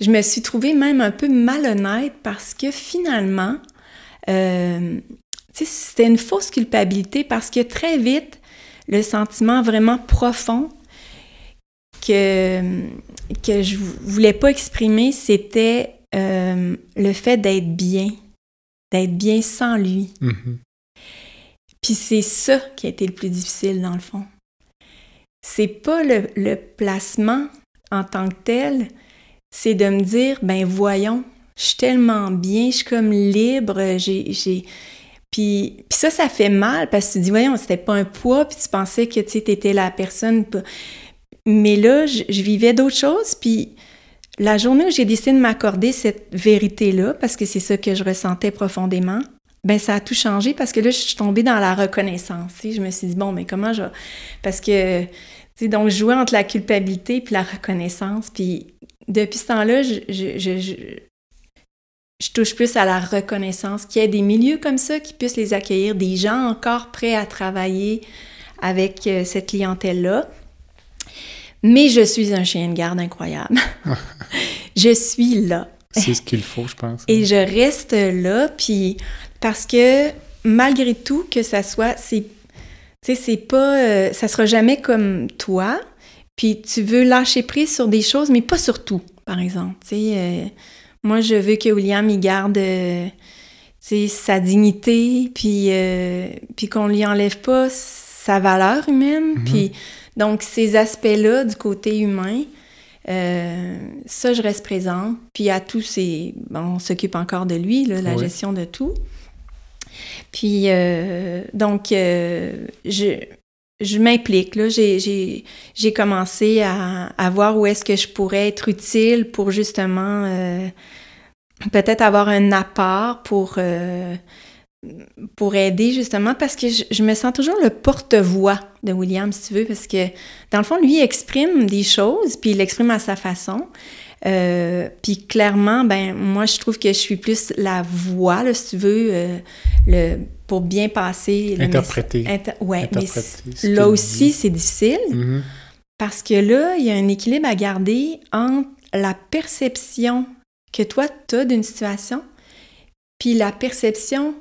Je me suis trouvée même un peu malhonnête parce que finalement, euh, c'était une fausse culpabilité parce que très vite, le sentiment vraiment profond que, que je voulais pas exprimer, c'était euh, le fait d'être bien, d'être bien sans lui. Mm-hmm. Puis c'est ça qui a été le plus difficile dans le fond. C'est pas le, le, placement en tant que tel, c'est de me dire, ben voyons, je suis tellement bien, je suis comme libre, j'ai... Puis, puis, ça, ça fait mal parce que tu dis, voyons, c'était pas un poids, puis tu pensais que tu étais la personne mais là, je, vivais d'autres choses, puis la journée où j'ai décidé de m'accorder cette vérité-là, parce que c'est ça que je ressentais profondément, ben ça a tout changé parce que là, je suis tombée dans la reconnaissance. Je me suis dit, bon, mais comment je... Parce que, tu sais, donc, jouais entre la culpabilité puis la reconnaissance. Puis depuis ce temps-là, je, je, je, touche plus à la reconnaissance, qu'il y ait des milieux comme ça qui puissent les accueillir, des gens encore prêts à travailler avec euh, cette clientèle-là. Mais je suis un chien de garde incroyable. je suis là. C'est ce qu'il faut, je pense. Et je reste là, puis parce que malgré tout, que ça soit, c'est, tu sais, c'est pas, euh, ça sera jamais comme toi. Puis tu veux lâcher prise sur des choses, mais pas sur tout, par exemple. Tu sais, euh, moi, je veux que William il garde, euh, sa dignité, puis, puis qu'on lui enlève pas sa valeur humaine, mm-hmm. puis donc, ces aspects-là du côté humain, euh, ça, je reste présente. Puis à tous, c'est, on s'occupe encore de lui, la gestion de tout. Puis, euh, donc, euh, je, je m'implique. Là, j'ai, commencé à, voir où est-ce que je pourrais être utile pour justement peut-être avoir un apport pour pour aider justement parce que je, me sens toujours le porte-voix de William, si tu veux, parce que dans le fond, lui, il exprime des choses, puis il l'exprime à sa façon. Euh, puis clairement, ben moi, je trouve que je suis plus la voix, là, si tu veux, euh, le, pour bien passer. Interpréter. ouais, mais là aussi, c'est difficile mm-hmm. parce que là, il y a un équilibre à garder entre la perception que toi, tu as d'une situation, puis la perception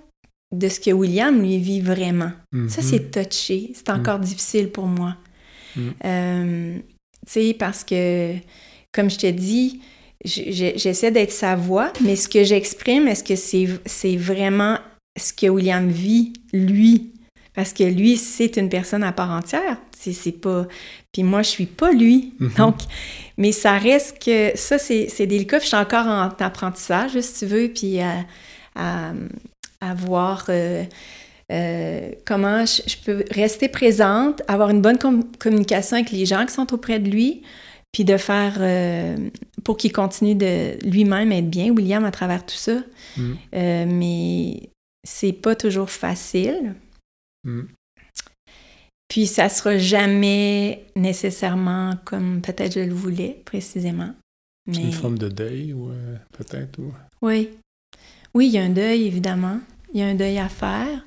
de ce que William lui vit vraiment. Ça, c'est mhm. touché. C'est encore mhm. difficile pour moi. Mhm. Euh, tu sais, parce que, comme je te dis, j'essaie d'être sa voix, mais ce que j'exprime, est-ce que c'est vraiment ce que William vit, lui? Parce que lui, c'est une personne à part entière. C'est pas... Puis moi, je suis pas lui. Donc, mais ça reste que... Ça, c'est délicat. je suis encore en apprentissage, si tu veux, puis à à voir euh, euh, comment je, peux rester présente, avoir une bonne communication avec les gens qui sont auprès de lui, puis de faire euh, pour qu'il continue de lui-même être bien, William, à travers tout ça. Mm. mais c'est pas toujours facile. Mm. Puis ça sera jamais nécessairement comme peut-être je le voulais précisément. C'est une forme de deuil, ou euh, peut-être? Ou... Oui. Oui, il y a un deuil, évidemment. Il y a un deuil à faire.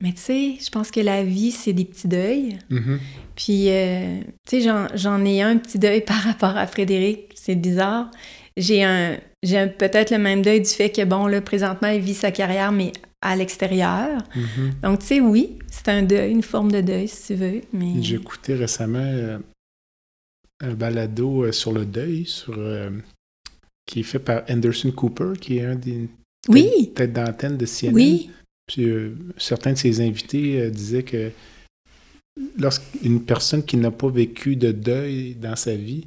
Mais tu sais, je pense que la vie, c'est des petits deuils. Mhm. Puis, euh, tu sais, j'en, ai un petit deuil par rapport à Frédéric. C'est bizarre. J'ai un, j'ai peut-être le même deuil du fait que, bon, là, présentement, il vit sa carrière, mais à l'extérieur. Mhm. Donc, tu sais, oui, c'est un deuil, une forme de deuil, si tu veux. Mais... J'ai écouté récemment euh, un balado euh, sur le deuil, sur, euh, qui est fait par Anderson Cooper, qui est un des Oui, têtes d'antenne de CNN. oui, Puis euh, certains de ses invités euh, disaient que lorsqu'une personne qui n'a pas vécu de deuil dans sa vie,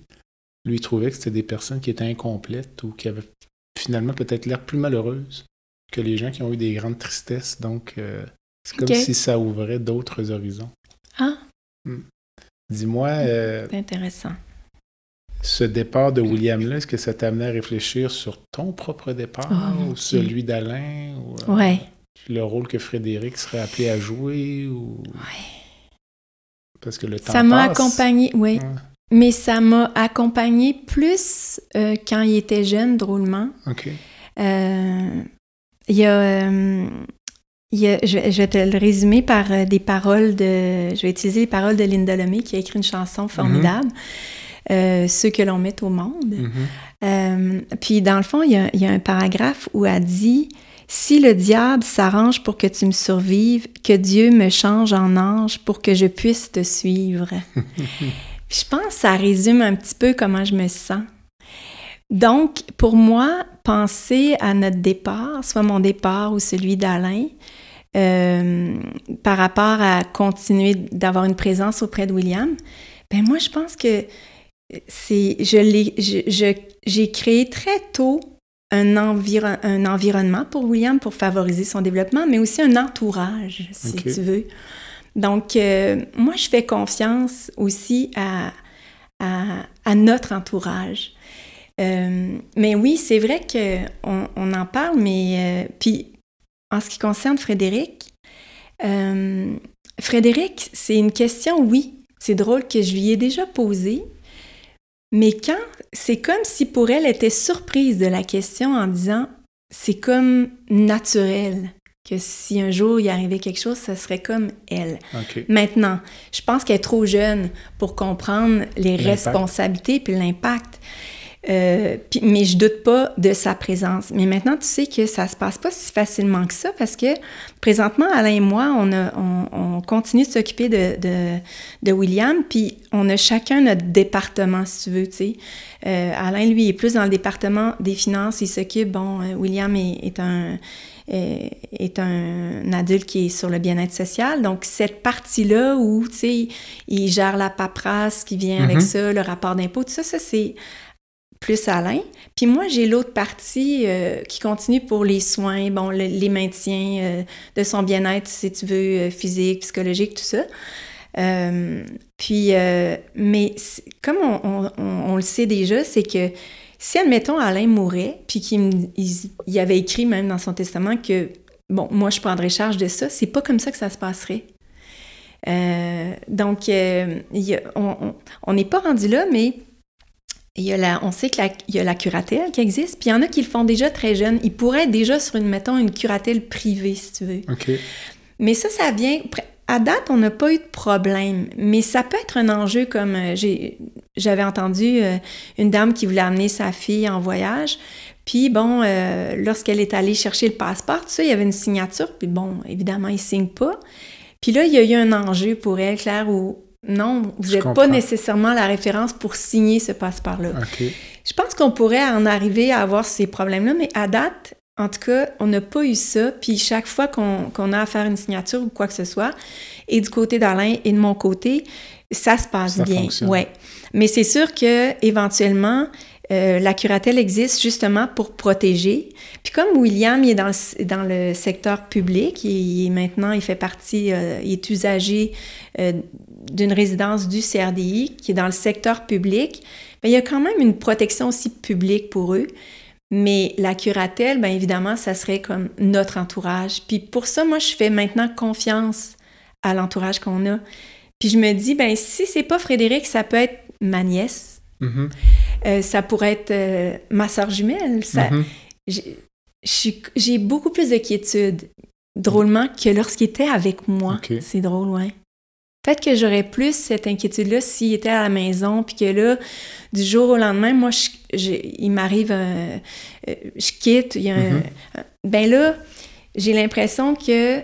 lui trouvait que c'était des personnes qui étaient incomplètes ou qui avaient finalement peut-être l'air plus malheureuses que les gens qui ont eu des grandes tristesses. Donc, euh, c'est comme si ça ouvrait d'autres horizons. Ah, Dis-moi, euh, c'est intéressant. ce départ de William-là, est-ce que ça t'a amené à réfléchir sur ton propre départ Oh, ou celui d'Alain ou Ouais. Le rôle que Frédéric serait appelé à jouer ou parce que le temps Ça m'a accompagné, oui. Ouais. Mais ça m'a accompagné plus euh, quand il était jeune, drôlement. OK. Euh, il y a, euh, il y a- je, vais- je vais te le résumer par des paroles de. Je vais utiliser les paroles de Linda Lemay qui a écrit une chanson formidable, euh, Ceux que l'on met au monde. Mhm. Euh, puis dans le fond, il y, a, il y a un paragraphe où elle dit Si le diable s'arrange pour que tu me survives, que Dieu me change en ange pour que je puisse te suivre. Je pense que ça résume un petit peu comment je me sens. Donc, pour moi, penser à notre départ, soit mon départ ou celui d'Alain, euh, par rapport à continuer d'avoir une présence auprès de William, ben moi, je pense que c'est, je l'ai, j'ai créé très tôt un, environ- un environnement pour William pour favoriser son développement, mais aussi un entourage, si tu veux. Donc, euh, moi, je fais confiance aussi à, à, à notre entourage. Euh, mais oui, c'est vrai qu'on on en parle, mais euh, puis en ce qui concerne Frédéric, Frédéric, c'est une question, oui, c'est drôle que je lui ai déjà posée, mais quand c'est comme si pour elle était surprise de la question en disant c'est comme naturel que si un jour il arrivait quelque chose, ça serait comme elle. Maintenant, je pense qu'elle est trop jeune pour comprendre les responsabilités puis l'impact. Euh, mais je doute pas de sa présence. Mais maintenant, tu sais que ça se passe pas si facilement que ça parce que présentement, Alain et moi, on, a, on, on continue de s'occuper de, de, de William, puis on a chacun notre département, si tu veux, tu sais. Euh, Alain, lui, est plus dans le département des finances. Il s'occupe, bon, euh, William est, est un est, est un adulte qui est sur le bien-être social. Donc, cette partie-là où, tu sais, il gère la paperasse qui vient avec Mhm. ça, le rapport d'impôt, tout ça, ça, c'est plus Alain. Puis moi, j'ai l'autre partie euh, qui continue pour les soins, bon, le- les maintiens euh, de son bien-être, si tu veux, euh, physique, psychologique, tout ça. Puis, mais comme on, le sait déjà, c'est que si, admettons, Alain mourait, puis qu'il il, il avait écrit même dans son testament que, bon, moi, je prendrais charge de ça, c'est pas comme ça que ça se passerait. Donc, on n'est pas rendu là, mais il y a la, on sait qu'il y a la curatelle qui existe, puis il y en a qui le font déjà très jeunes. Ils pourraient être déjà sur une, mettons, une curatelle privée, si tu veux. OK. Mais ça, ça vient. À date, on n'a pas eu de problème, mais ça peut être un enjeu comme euh, j'ai- j'avais entendu euh, une dame qui voulait amener sa fille en voyage. Puis bon, euh, lorsqu'elle est allée chercher le passeport, tout ça, il y avait une signature. Puis bon, évidemment, il signe pas. Puis là, il y a eu un enjeu pour elle, Claire, où non, vous n'êtes pas nécessairement la référence pour signer ce passeport-là. Je pense qu'on pourrait en arriver à avoir ces problèmes-là, mais à date, en tout cas, on n'a pas eu ça. Puis chaque fois qu'on a à faire une signature ou quoi que ce soit, et du côté d'Alain et de mon côté, ça se passe Ça bien. fonctionne. Ouais. Mais c'est sûr que éventuellement, euh, la curatelle existe justement pour protéger. Puis comme William, il est dans le, dans le secteur public, il, il est maintenant, il fait partie, euh, il est usager euh, d'une résidence du CRDI qui est dans le secteur public, bien, il y a quand même une protection aussi publique pour eux. Mais la curatelle, bien évidemment, ça serait comme notre entourage. Puis pour ça, moi, je fais maintenant confiance à l'entourage qu'on a. Puis je me dis, ben si c'est pas Frédéric, ça peut être ma nièce, Mhm. euh, ça pourrait être euh, ma soeur jumelle. Ça, Mhm. j'ai- beaucoup plus de quiétude, drôlement, que lorsqu'il était avec moi. C'est drôle, ouais. Peut-être que j'aurais plus cette inquiétude-là s'il était à la maison, puis que là, du jour au lendemain, moi, je- je- il m'arrive, euh, je quitte, il y a un- Mhm. un- ben là, j'ai l'impression que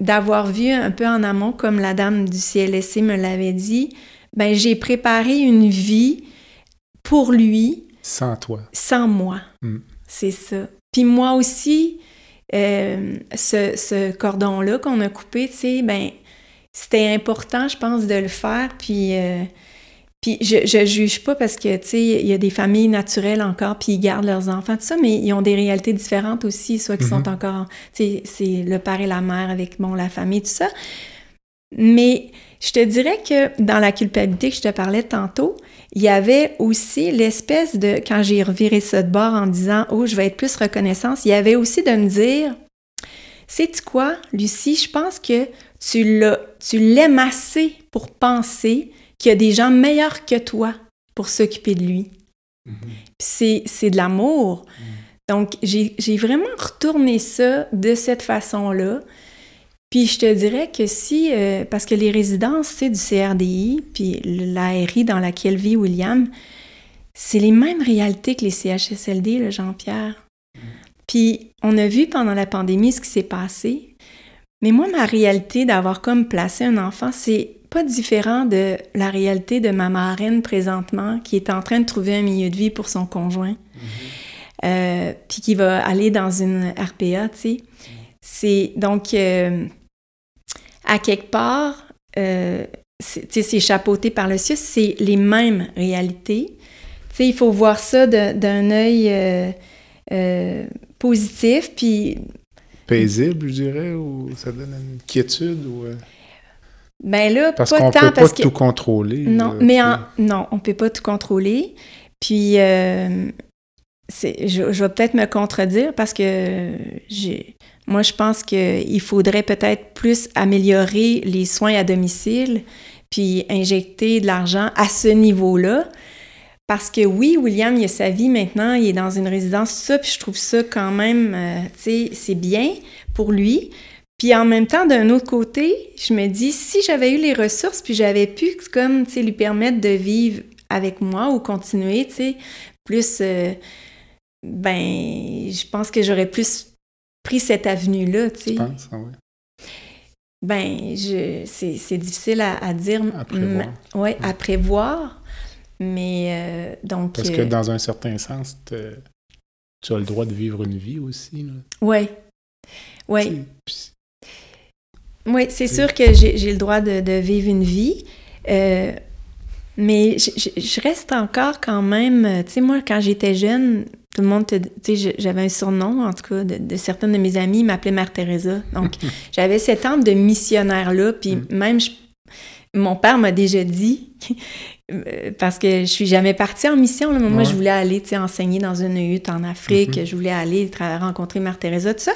d'avoir vu un peu en amont, comme la dame du CLSC me l'avait dit, ben j'ai préparé une vie pour lui, Sans toi. sans moi. Mm. C'est ça. Puis moi aussi, euh, ce, ce cordon-là qu'on a coupé, tu sais, ben, c'était important, je pense, de le faire. Puis, euh, puis je, je juge pas parce que, tu sais, il y a des familles naturelles encore, puis ils gardent leurs enfants, tout ça, mais ils ont des réalités différentes aussi, soit qu'ils Mhm. sont encore, tu sais, c'est le père et la mère avec, bon, la famille, tout ça. Mais je te dirais que dans la culpabilité que je te parlais tantôt, il y avait aussi l'espèce de, quand j'ai reviré ça de bord en disant, oh, je vais être plus reconnaissance, il y avait aussi de me dire, sais-tu quoi, Lucie, je pense que tu l'aimes assez pour penser qu'il y a des gens meilleurs que toi pour s'occuper de lui. Mhm. Puis c'est, c'est de l'amour. Donc, j'ai, vraiment retourné ça de cette façon-là. Puis je te dirais que si, euh, parce que les résidences, sais, du CRDI, puis l'ARI dans laquelle vit William, c'est les mêmes réalités que les CHSLD, le Jean-Pierre. Puis on a vu pendant la pandémie ce qui s'est passé. Mais moi, ma réalité d'avoir comme placé un enfant, c'est pas différent de la réalité de ma marraine présentement qui est en train de trouver un milieu de vie pour son conjoint. Euh, puis qui va aller dans une RPA, tu sais. C'est donc euh, à quelque part, euh, c'est tu sais, c'est chapeauté par le CIUS, c'est les mêmes réalités. Tu sais, il faut voir ça d'un œil euh, positif, puis Paisible, je dirais, ou ça donne une quiétude, ou... euh, ben là, Parce pas qu'on tant peut pas que tout contrôler. non, là, mais en- non, on peut pas tout contrôler. Puis euh, c'est, je, je vais peut-être me contredire parce que j'ai, moi je pense qu'il faudrait peut-être plus améliorer les soins à domicile, puis injecter de l'argent à ce niveau-là. Parce que oui, William, il a sa vie maintenant, il est dans une résidence, tout ça, puis je trouve ça quand même, euh, tu sais, c'est bien pour lui. Puis en même temps, d'un autre côté, je me dis, si j'avais eu les ressources, puis j'avais pu, comme, tu sais, lui permettre de vivre avec moi ou continuer, tu sais, plus, euh, ben, je pense que j'aurais plus pris cette avenue-là, tu sais. Penses, ah ouais? Ben, je, c'est, c'est difficile à, à dire. À prévoir. Oui, à prévoir. Mais euh, donc. Parce que euh, dans un certain sens, tu as le droit de vivre une vie aussi. Sais, puis- Oui, c'est Oui. sûr que j'ai le droit de, de vivre une vie. euh, mais je, reste encore quand même. Tu sais, moi, quand j'étais jeune, tout le monde, tu sais, j'avais un surnom, en tout cas, de, de certaines de mes amies, m'appelaient Mère Teresa. Donc, j'avais cette âme de missionnaire-là. Puis Mm. même, je- mon père m'a déjà dit, parce que je suis jamais partie en mission, là, moi, Ouais. je voulais aller, enseigner dans une hutte en Afrique. Mhm. Je voulais aller rencontrer Mère Teresa, tout ça.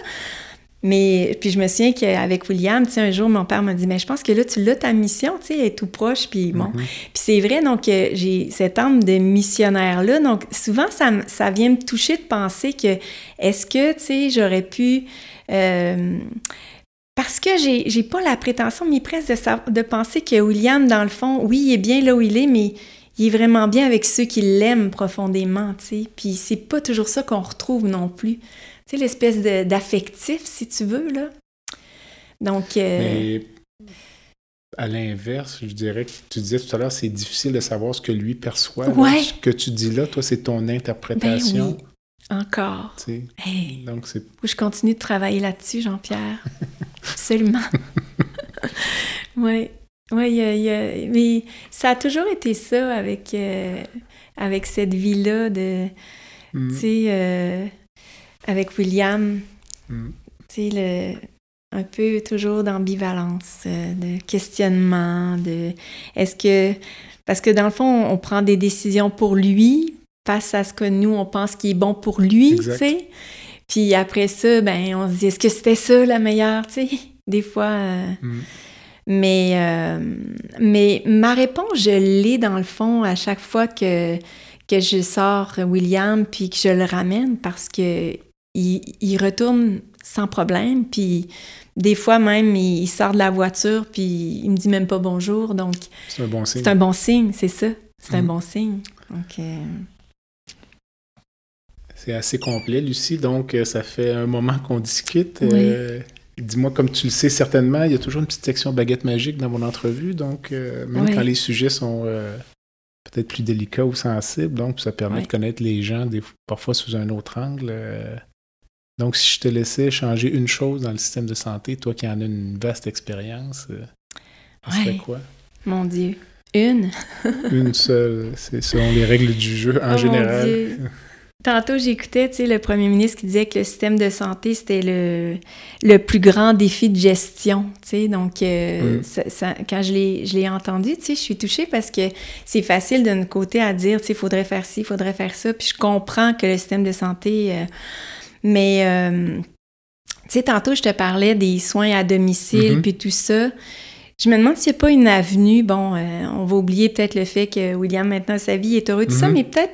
Mais puis je me souviens qu'avec William, tu sais, un jour, mon père m'a dit, mais je pense que là, tu l'as ta mission, tu sais, elle est tout proche, puis bon. Mhm. Puis c'est vrai, donc euh, j'ai cette âme de missionnaire-là. Donc souvent, ça vient me toucher de penser que est-ce que, tu sais, j'aurais pu... euh, parce que j'ai j'ai pas la prétention, mais presque de, penser que William, dans le fond, oui, il est bien là où il est, mais il est vraiment bien avec ceux qui l'aiment profondément, tu sais. Puis c'est pas toujours ça qu'on retrouve non plus. Tu sais, l'espèce de- d'affectif, si tu veux, là. Donc, euh, Mais à l'inverse, je dirais que tu disais tout à l'heure, c'est difficile de savoir ce que lui perçoit. là. Ouais. Ce que tu dis là, toi, c'est ton ben interprétation. oui, encore. tu sais. Hey, Donc, c'est que je continue de travailler là-dessus, Jean-Pierre. Absolument. oui. Oui, il y a- y a- mais ça a toujours été ça avec, euh, avec cette vie-là de, Mm. tu sais, euh, avec William, Mm. tu sais, le, un peu toujours d'ambivalence, euh, de questionnement, de est-ce que. Parce que dans le fond, on, prend des décisions pour lui face à ce que nous, on pense qui est bon pour lui, tu sais. Puis après ça, ben, on se dit est-ce que c'était ça la meilleure, tu sais? Des fois, euh, Mm. Mais, euh, mais ma réponse, je l'ai dans le fond à chaque fois que, que je sors William puis que je le ramène parce que il, retourne sans problème. Puis des fois même, il, sort de la voiture puis il me dit même pas bonjour. Donc, c'est un bon signe. C'est un bon signe, c'est ça. C'est un mhm. bon signe. Donc, euh, C'est assez complet, Lucie. Donc, euh, ça fait un moment qu'on discute. Euh, dis-moi, comme tu le sais certainement, il y a toujours une petite section baguette magique dans mon entrevue. Donc, même quand les sujets sont peut-être plus délicats ou sensibles, donc ça permet de connaître les gens des, parfois sous un autre angle. Donc, si je te laissais changer une chose dans le système de santé, toi qui en as une vaste expérience, ce serait quoi? Mon Dieu. Une? une seule. C'est selon les règles du jeu en oh général. Mon Dieu. Tantôt, j'écoutais le premier ministre qui disait que le système de santé, c'était le, le plus grand défi de gestion. Donc, euh, mm. ça, quand je l'ai entendu, je suis touchée parce que c'est facile d'un côté à dire, il faudrait faire ci, il faudrait faire ça. Puis je comprends que le système de santé... Euh, mais, euh, tu sais, tantôt, je te parlais des soins à domicile, mm-hmm. puis tout ça. Je me demande s'il n'y a pas une avenue. Bon, euh, on va oublier peut-être le fait que William, maintenant, sa vie est heureux, tout ça, mhm. mais peut-être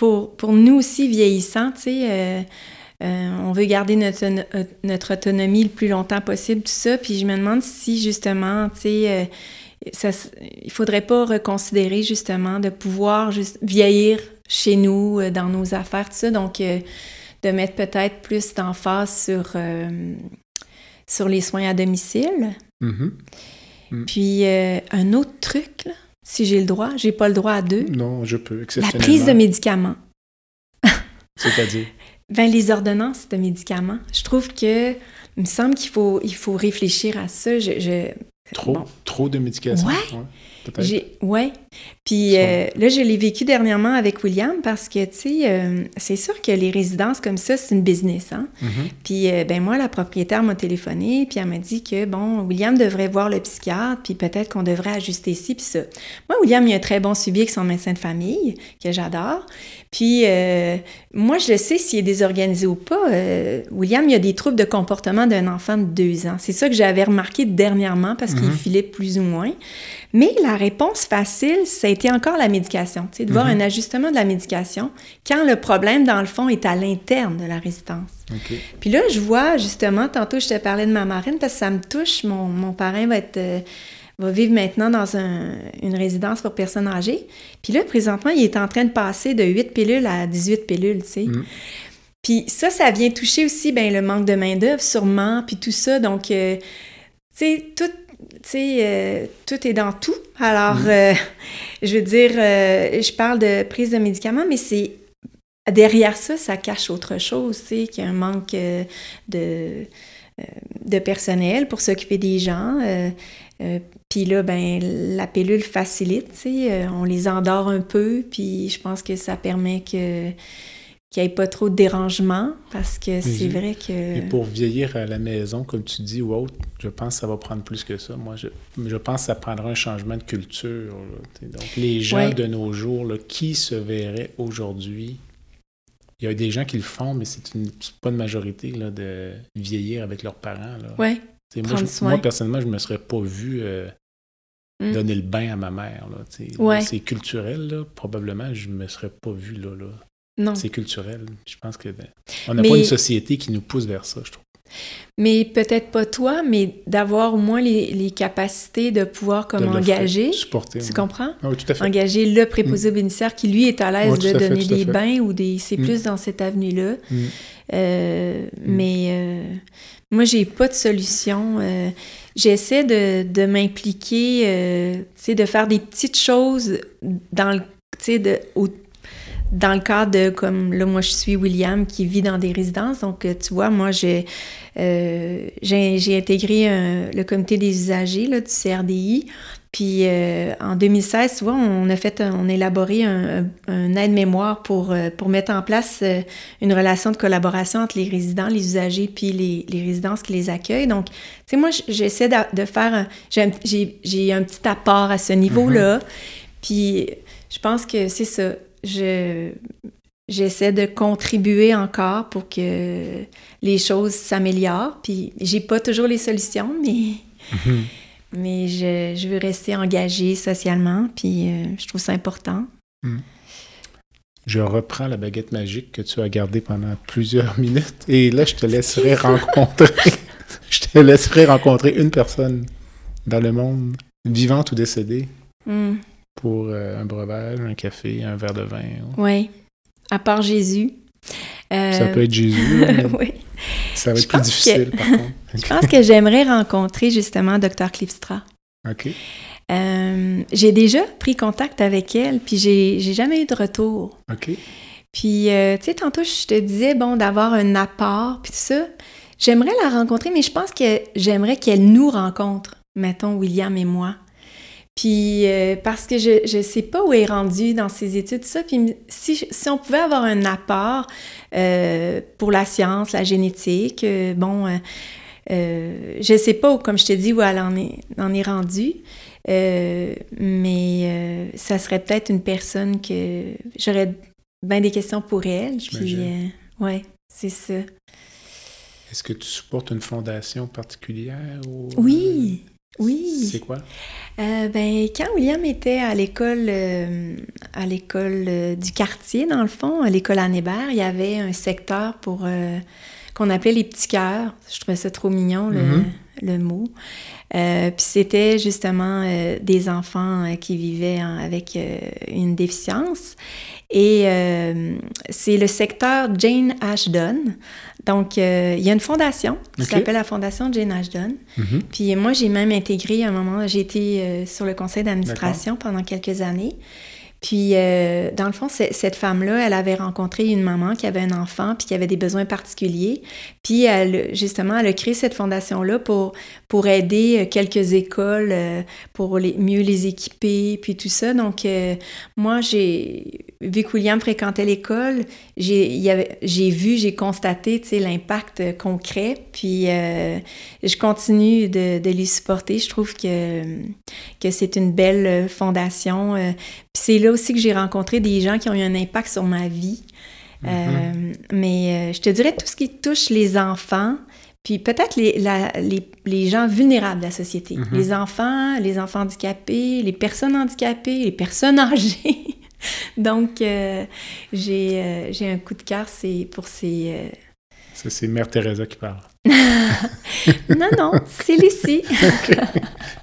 pour, pour nous aussi vieillissants, tu sais, euh, euh, on veut garder notre, notre autonomie le plus longtemps possible, tout ça. Puis je me demande si, justement, tu sais, ça, il faudrait pas reconsidérer, justement, de pouvoir juste vieillir chez nous, dans nos affaires, tout ça. Donc, de mettre peut-être plus d'emphase sur, sur les soins à domicile. Mm-hmm. Mm. Puis euh, un autre truc, si j'ai le droit, j'ai pas le droit à deux. Non, je peux, La prise de médicaments. C'est-à-dire? ben, les ordonnances de médicaments. Je trouve que, il me semble qu'il faut, il faut réfléchir à ça. Je, Trop, trop de médications. ouais. Ouais. Puis euh, là, je l'ai vécu dernièrement avec William parce que, tu sais, euh, c'est sûr que les résidences comme ça, c'est une business, hein? Mm-hmm. Puis, euh, ben moi, la propriétaire m'a téléphoné, puis elle m'a dit que, bon, William devrait voir le psychiatre, puis peut-être qu'on devrait ajuster ici, puis ça. Moi, William, il a un très bon suivi avec son médecin de famille, que j'adore. Puis, moi, je le sais s'il est désorganisé ou pas. William, il a des troubles de comportement d'un enfant de deux ans. C'est ça que j'avais remarqué dernièrement parce qu'il mm-hmm. filait plus ou moins. Mais la réponse facile, ça a été encore la médication, tu sais, de voir mhm. un ajustement de la médication quand le problème, dans le fond, est à l'interne de la résistance. Puis là, je vois, justement, tantôt, je te parlais de ma marine parce que ça me touche. Mon, mon parrain va être... Euh, va vivre maintenant dans une résidence pour personnes âgées. Puis là, présentement, il est en train de passer de 8 pilules à 18 pilules, tu sais. Mhm. Puis ça, ça vient toucher aussi ben, le manque de main-d'œuvre, sûrement, puis tout ça. Donc, euh, tu sais, tout, tu sais, euh, tout est dans tout. Alors, mm. euh, je veux dire, euh, je parle de prise de médicaments, mais c'est derrière ça, ça cache autre chose, tu sais, qu'il y a un manque de, de personnel pour s'occuper des gens. puis là, ben, la pilule facilite, tu sais, on les endort un peu, puis je pense que ça permet que qu'il n'y ait pas trop de dérangement, parce que c'est vrai que... Et pour vieillir à la maison, comme tu dis, ou autre, je pense que ça va prendre plus que ça. Moi, je, je pense que ça prendra un changement de culture. Donc, les gens de nos jours, là, qui se verraient aujourd'hui... Il y a des gens qui le font, mais c'est pas une majorité là, de vieillir avec leurs parents. Oui, moi, moi, personnellement, je ne me serais pas vu euh, hmm. donner le bain à ma mère. C'est culturel, là. probablement, je ne me serais pas vu là. là. C'est culturel. Je pense que ben, on n'a pas une société qui nous pousse vers ça, je trouve. Mais peut-être pas toi, mais d'avoir au moins les, capacités de pouvoir comme engager. supporter. Tu comprends? Ah oui, tout à fait. Engager le préposé mm. bénéficiaire qui, lui, est à l'aise de donner des bains ou des. C'est mm. plus dans cette avenue-là. Mm. Euh, mais euh, moi, j'ai pas de solution. Euh, j'essaie de, de m'impliquer, tu sais, de faire des petites choses dans le. Tu sais, de, dans le cadre de, comme là, moi, je suis William qui vit dans des résidences. Donc, euh, tu vois, moi, j'ai euh, intégré le comité des usagers là, du CRDI. Puis euh, en 2016, tu vois, on a fait, on a élaboré un, aide-mémoire pour, pour mettre en place une relation de collaboration entre les résidents, les usagers, puis les, les résidences qui les accueillent. Donc, tu sais, moi, j'essaie de, faire, j'ai un petit apport à ce niveau-là. Mm-hmm. Puis je pense que c'est ça je j'essaie de contribuer encore pour que les choses s'améliorent. Puis j'ai pas toujours les solutions, mais, mhm. mais je, je veux rester engagée socialement, puis euh, je trouve ça important. Je reprends la baguette magique que tu as gardée pendant plusieurs minutes et là, je te laisserai rencontrer. je te laisserai rencontrer une personne dans le monde, vivante ou décédée, Hmm. Pour euh, un breuvage, un café, un verre de vin. ou- Oui. À part Jésus. Euh, Ça peut être Jésus, oui. ça va Je être plus difficile par contre. Je pense que j'aimerais rencontrer justement Dr. Cliffstra. OK. Euh, j'ai déjà pris contact avec elle, puis j'ai j'ai jamais eu de retour. OK. Puis, euh, tu sais, tantôt, je te disais, bon, d'avoir un apport, puis tout ça. J'aimerais la rencontrer, mais je pense que j'aimerais qu'elle nous rencontre, mettons, William et moi. Puis, euh, parce que je ne sais pas où elle est rendue dans ses études, ça. Puis, si, si on pouvait avoir un apport euh, pour la science, la génétique, euh, bon, je sais pas, comme je te dis, où elle en est, en est rendue. Mais ça serait peut-être une personne que j'aurais bien des questions pour elle. Puis, ouais, c'est ça. Est-ce que tu supportes une fondation particulière ou... Oui, oui. C'est quoi? Euh, ben, quand William était à l'école, euh, à l'école euh, du quartier, dans le fond, à l'école Anne Hébert, il y avait un secteur pour qu'on appelait les petits cœurs. Je trouvais ça trop mignon le, Mhm. le mot. Puis c'était justement des enfants qui vivaient en- avec une déficience. Et euh, c'est le secteur Jane Ashton. Donc, euh, il y a une fondation qui s'appelle la Fondation Jane Ashton. Mhm. Puis moi, j'ai même intégré à un moment, j'ai été euh, sur le conseil d'administration pendant quelques années. Puis, euh, dans le fond, cette femme-là, elle avait rencontré une maman qui avait un enfant puis qui avait des besoins particuliers. Puis, elle, justement, elle a créé cette fondation-là pour, pour aider euh, quelques écoles, euh, pour les, mieux les équiper, puis tout ça. Donc, euh, moi, j'ai vu que William fréquentait l'école, j'ai vu, j'ai constaté, tu sais, l'impact euh, concret. Puis, euh, je continue de, de les supporter. Je trouve que, que c'est une belle euh, fondation. Puis c'est là aussi que j'ai rencontré des gens qui ont eu un impact sur ma vie. Euh, mais euh, je te dirais tout ce qui touche les enfants, puis peut-être les, les, les gens vulnérables de la société. Mhm. Les enfants, les enfants handicapés, les personnes handicapées, les personnes âgées. Donc, euh, j'ai euh, un coup de cœur pour ces... euh, Ça, c'est Mère Teresa qui parle. Non, non, c'est Lucie.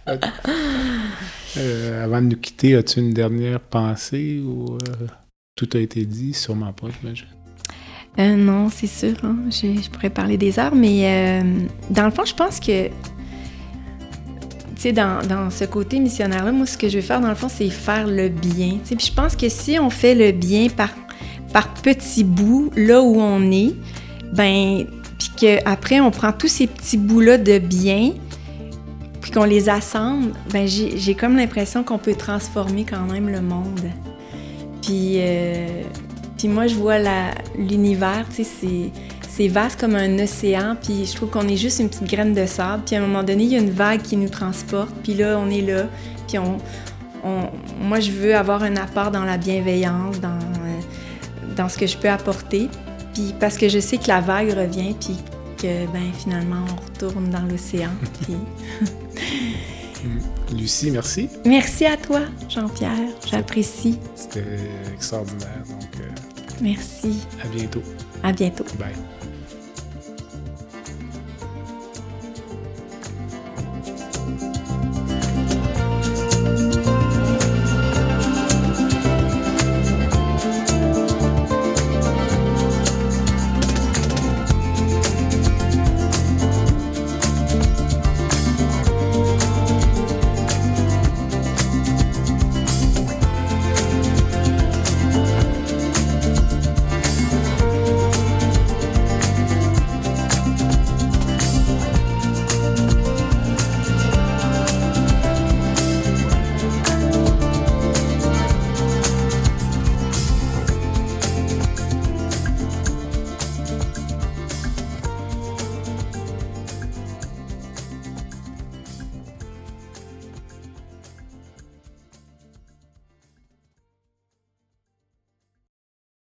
Euh, avant de nous quitter, as-tu une dernière pensée ou euh, tout a été dit? Sûrement pas, j'imagine. Euh, non, c'est sûr. hein. Je, pourrais parler des heures, mais euh, dans le fond, je pense que, tu sais, dans, ce côté missionnaire-là, moi, ce que je veux faire, dans le fond, c'est faire le bien. Puis je pense que si on fait le bien par, par petits bouts, là où on est, ben, puis qu'après, on prend tous ces petits bouts-là de bien, puis qu'on les assemble, ben, j'ai comme l'impression qu'on peut transformer quand même le monde. Puis... euh, puis moi, je vois l'univers, tu sais, c'est, vaste comme un océan, puis je trouve qu'on est juste une petite graine de sable, puis à un moment donné, il y a une vague qui nous transporte, puis là, on est là, puis on- moi, je veux avoir un apport dans la bienveillance, dans, euh, dans ce que je peux apporter, puis parce que je sais que la vague revient, puis que, ben, finalement, on retourne dans l'océan, puis... Lucie, merci. Merci à toi, Jean-Pierre, j'apprécie. C'était extraordinaire. Donc, euh, Merci. à bientôt. À bientôt. Bye.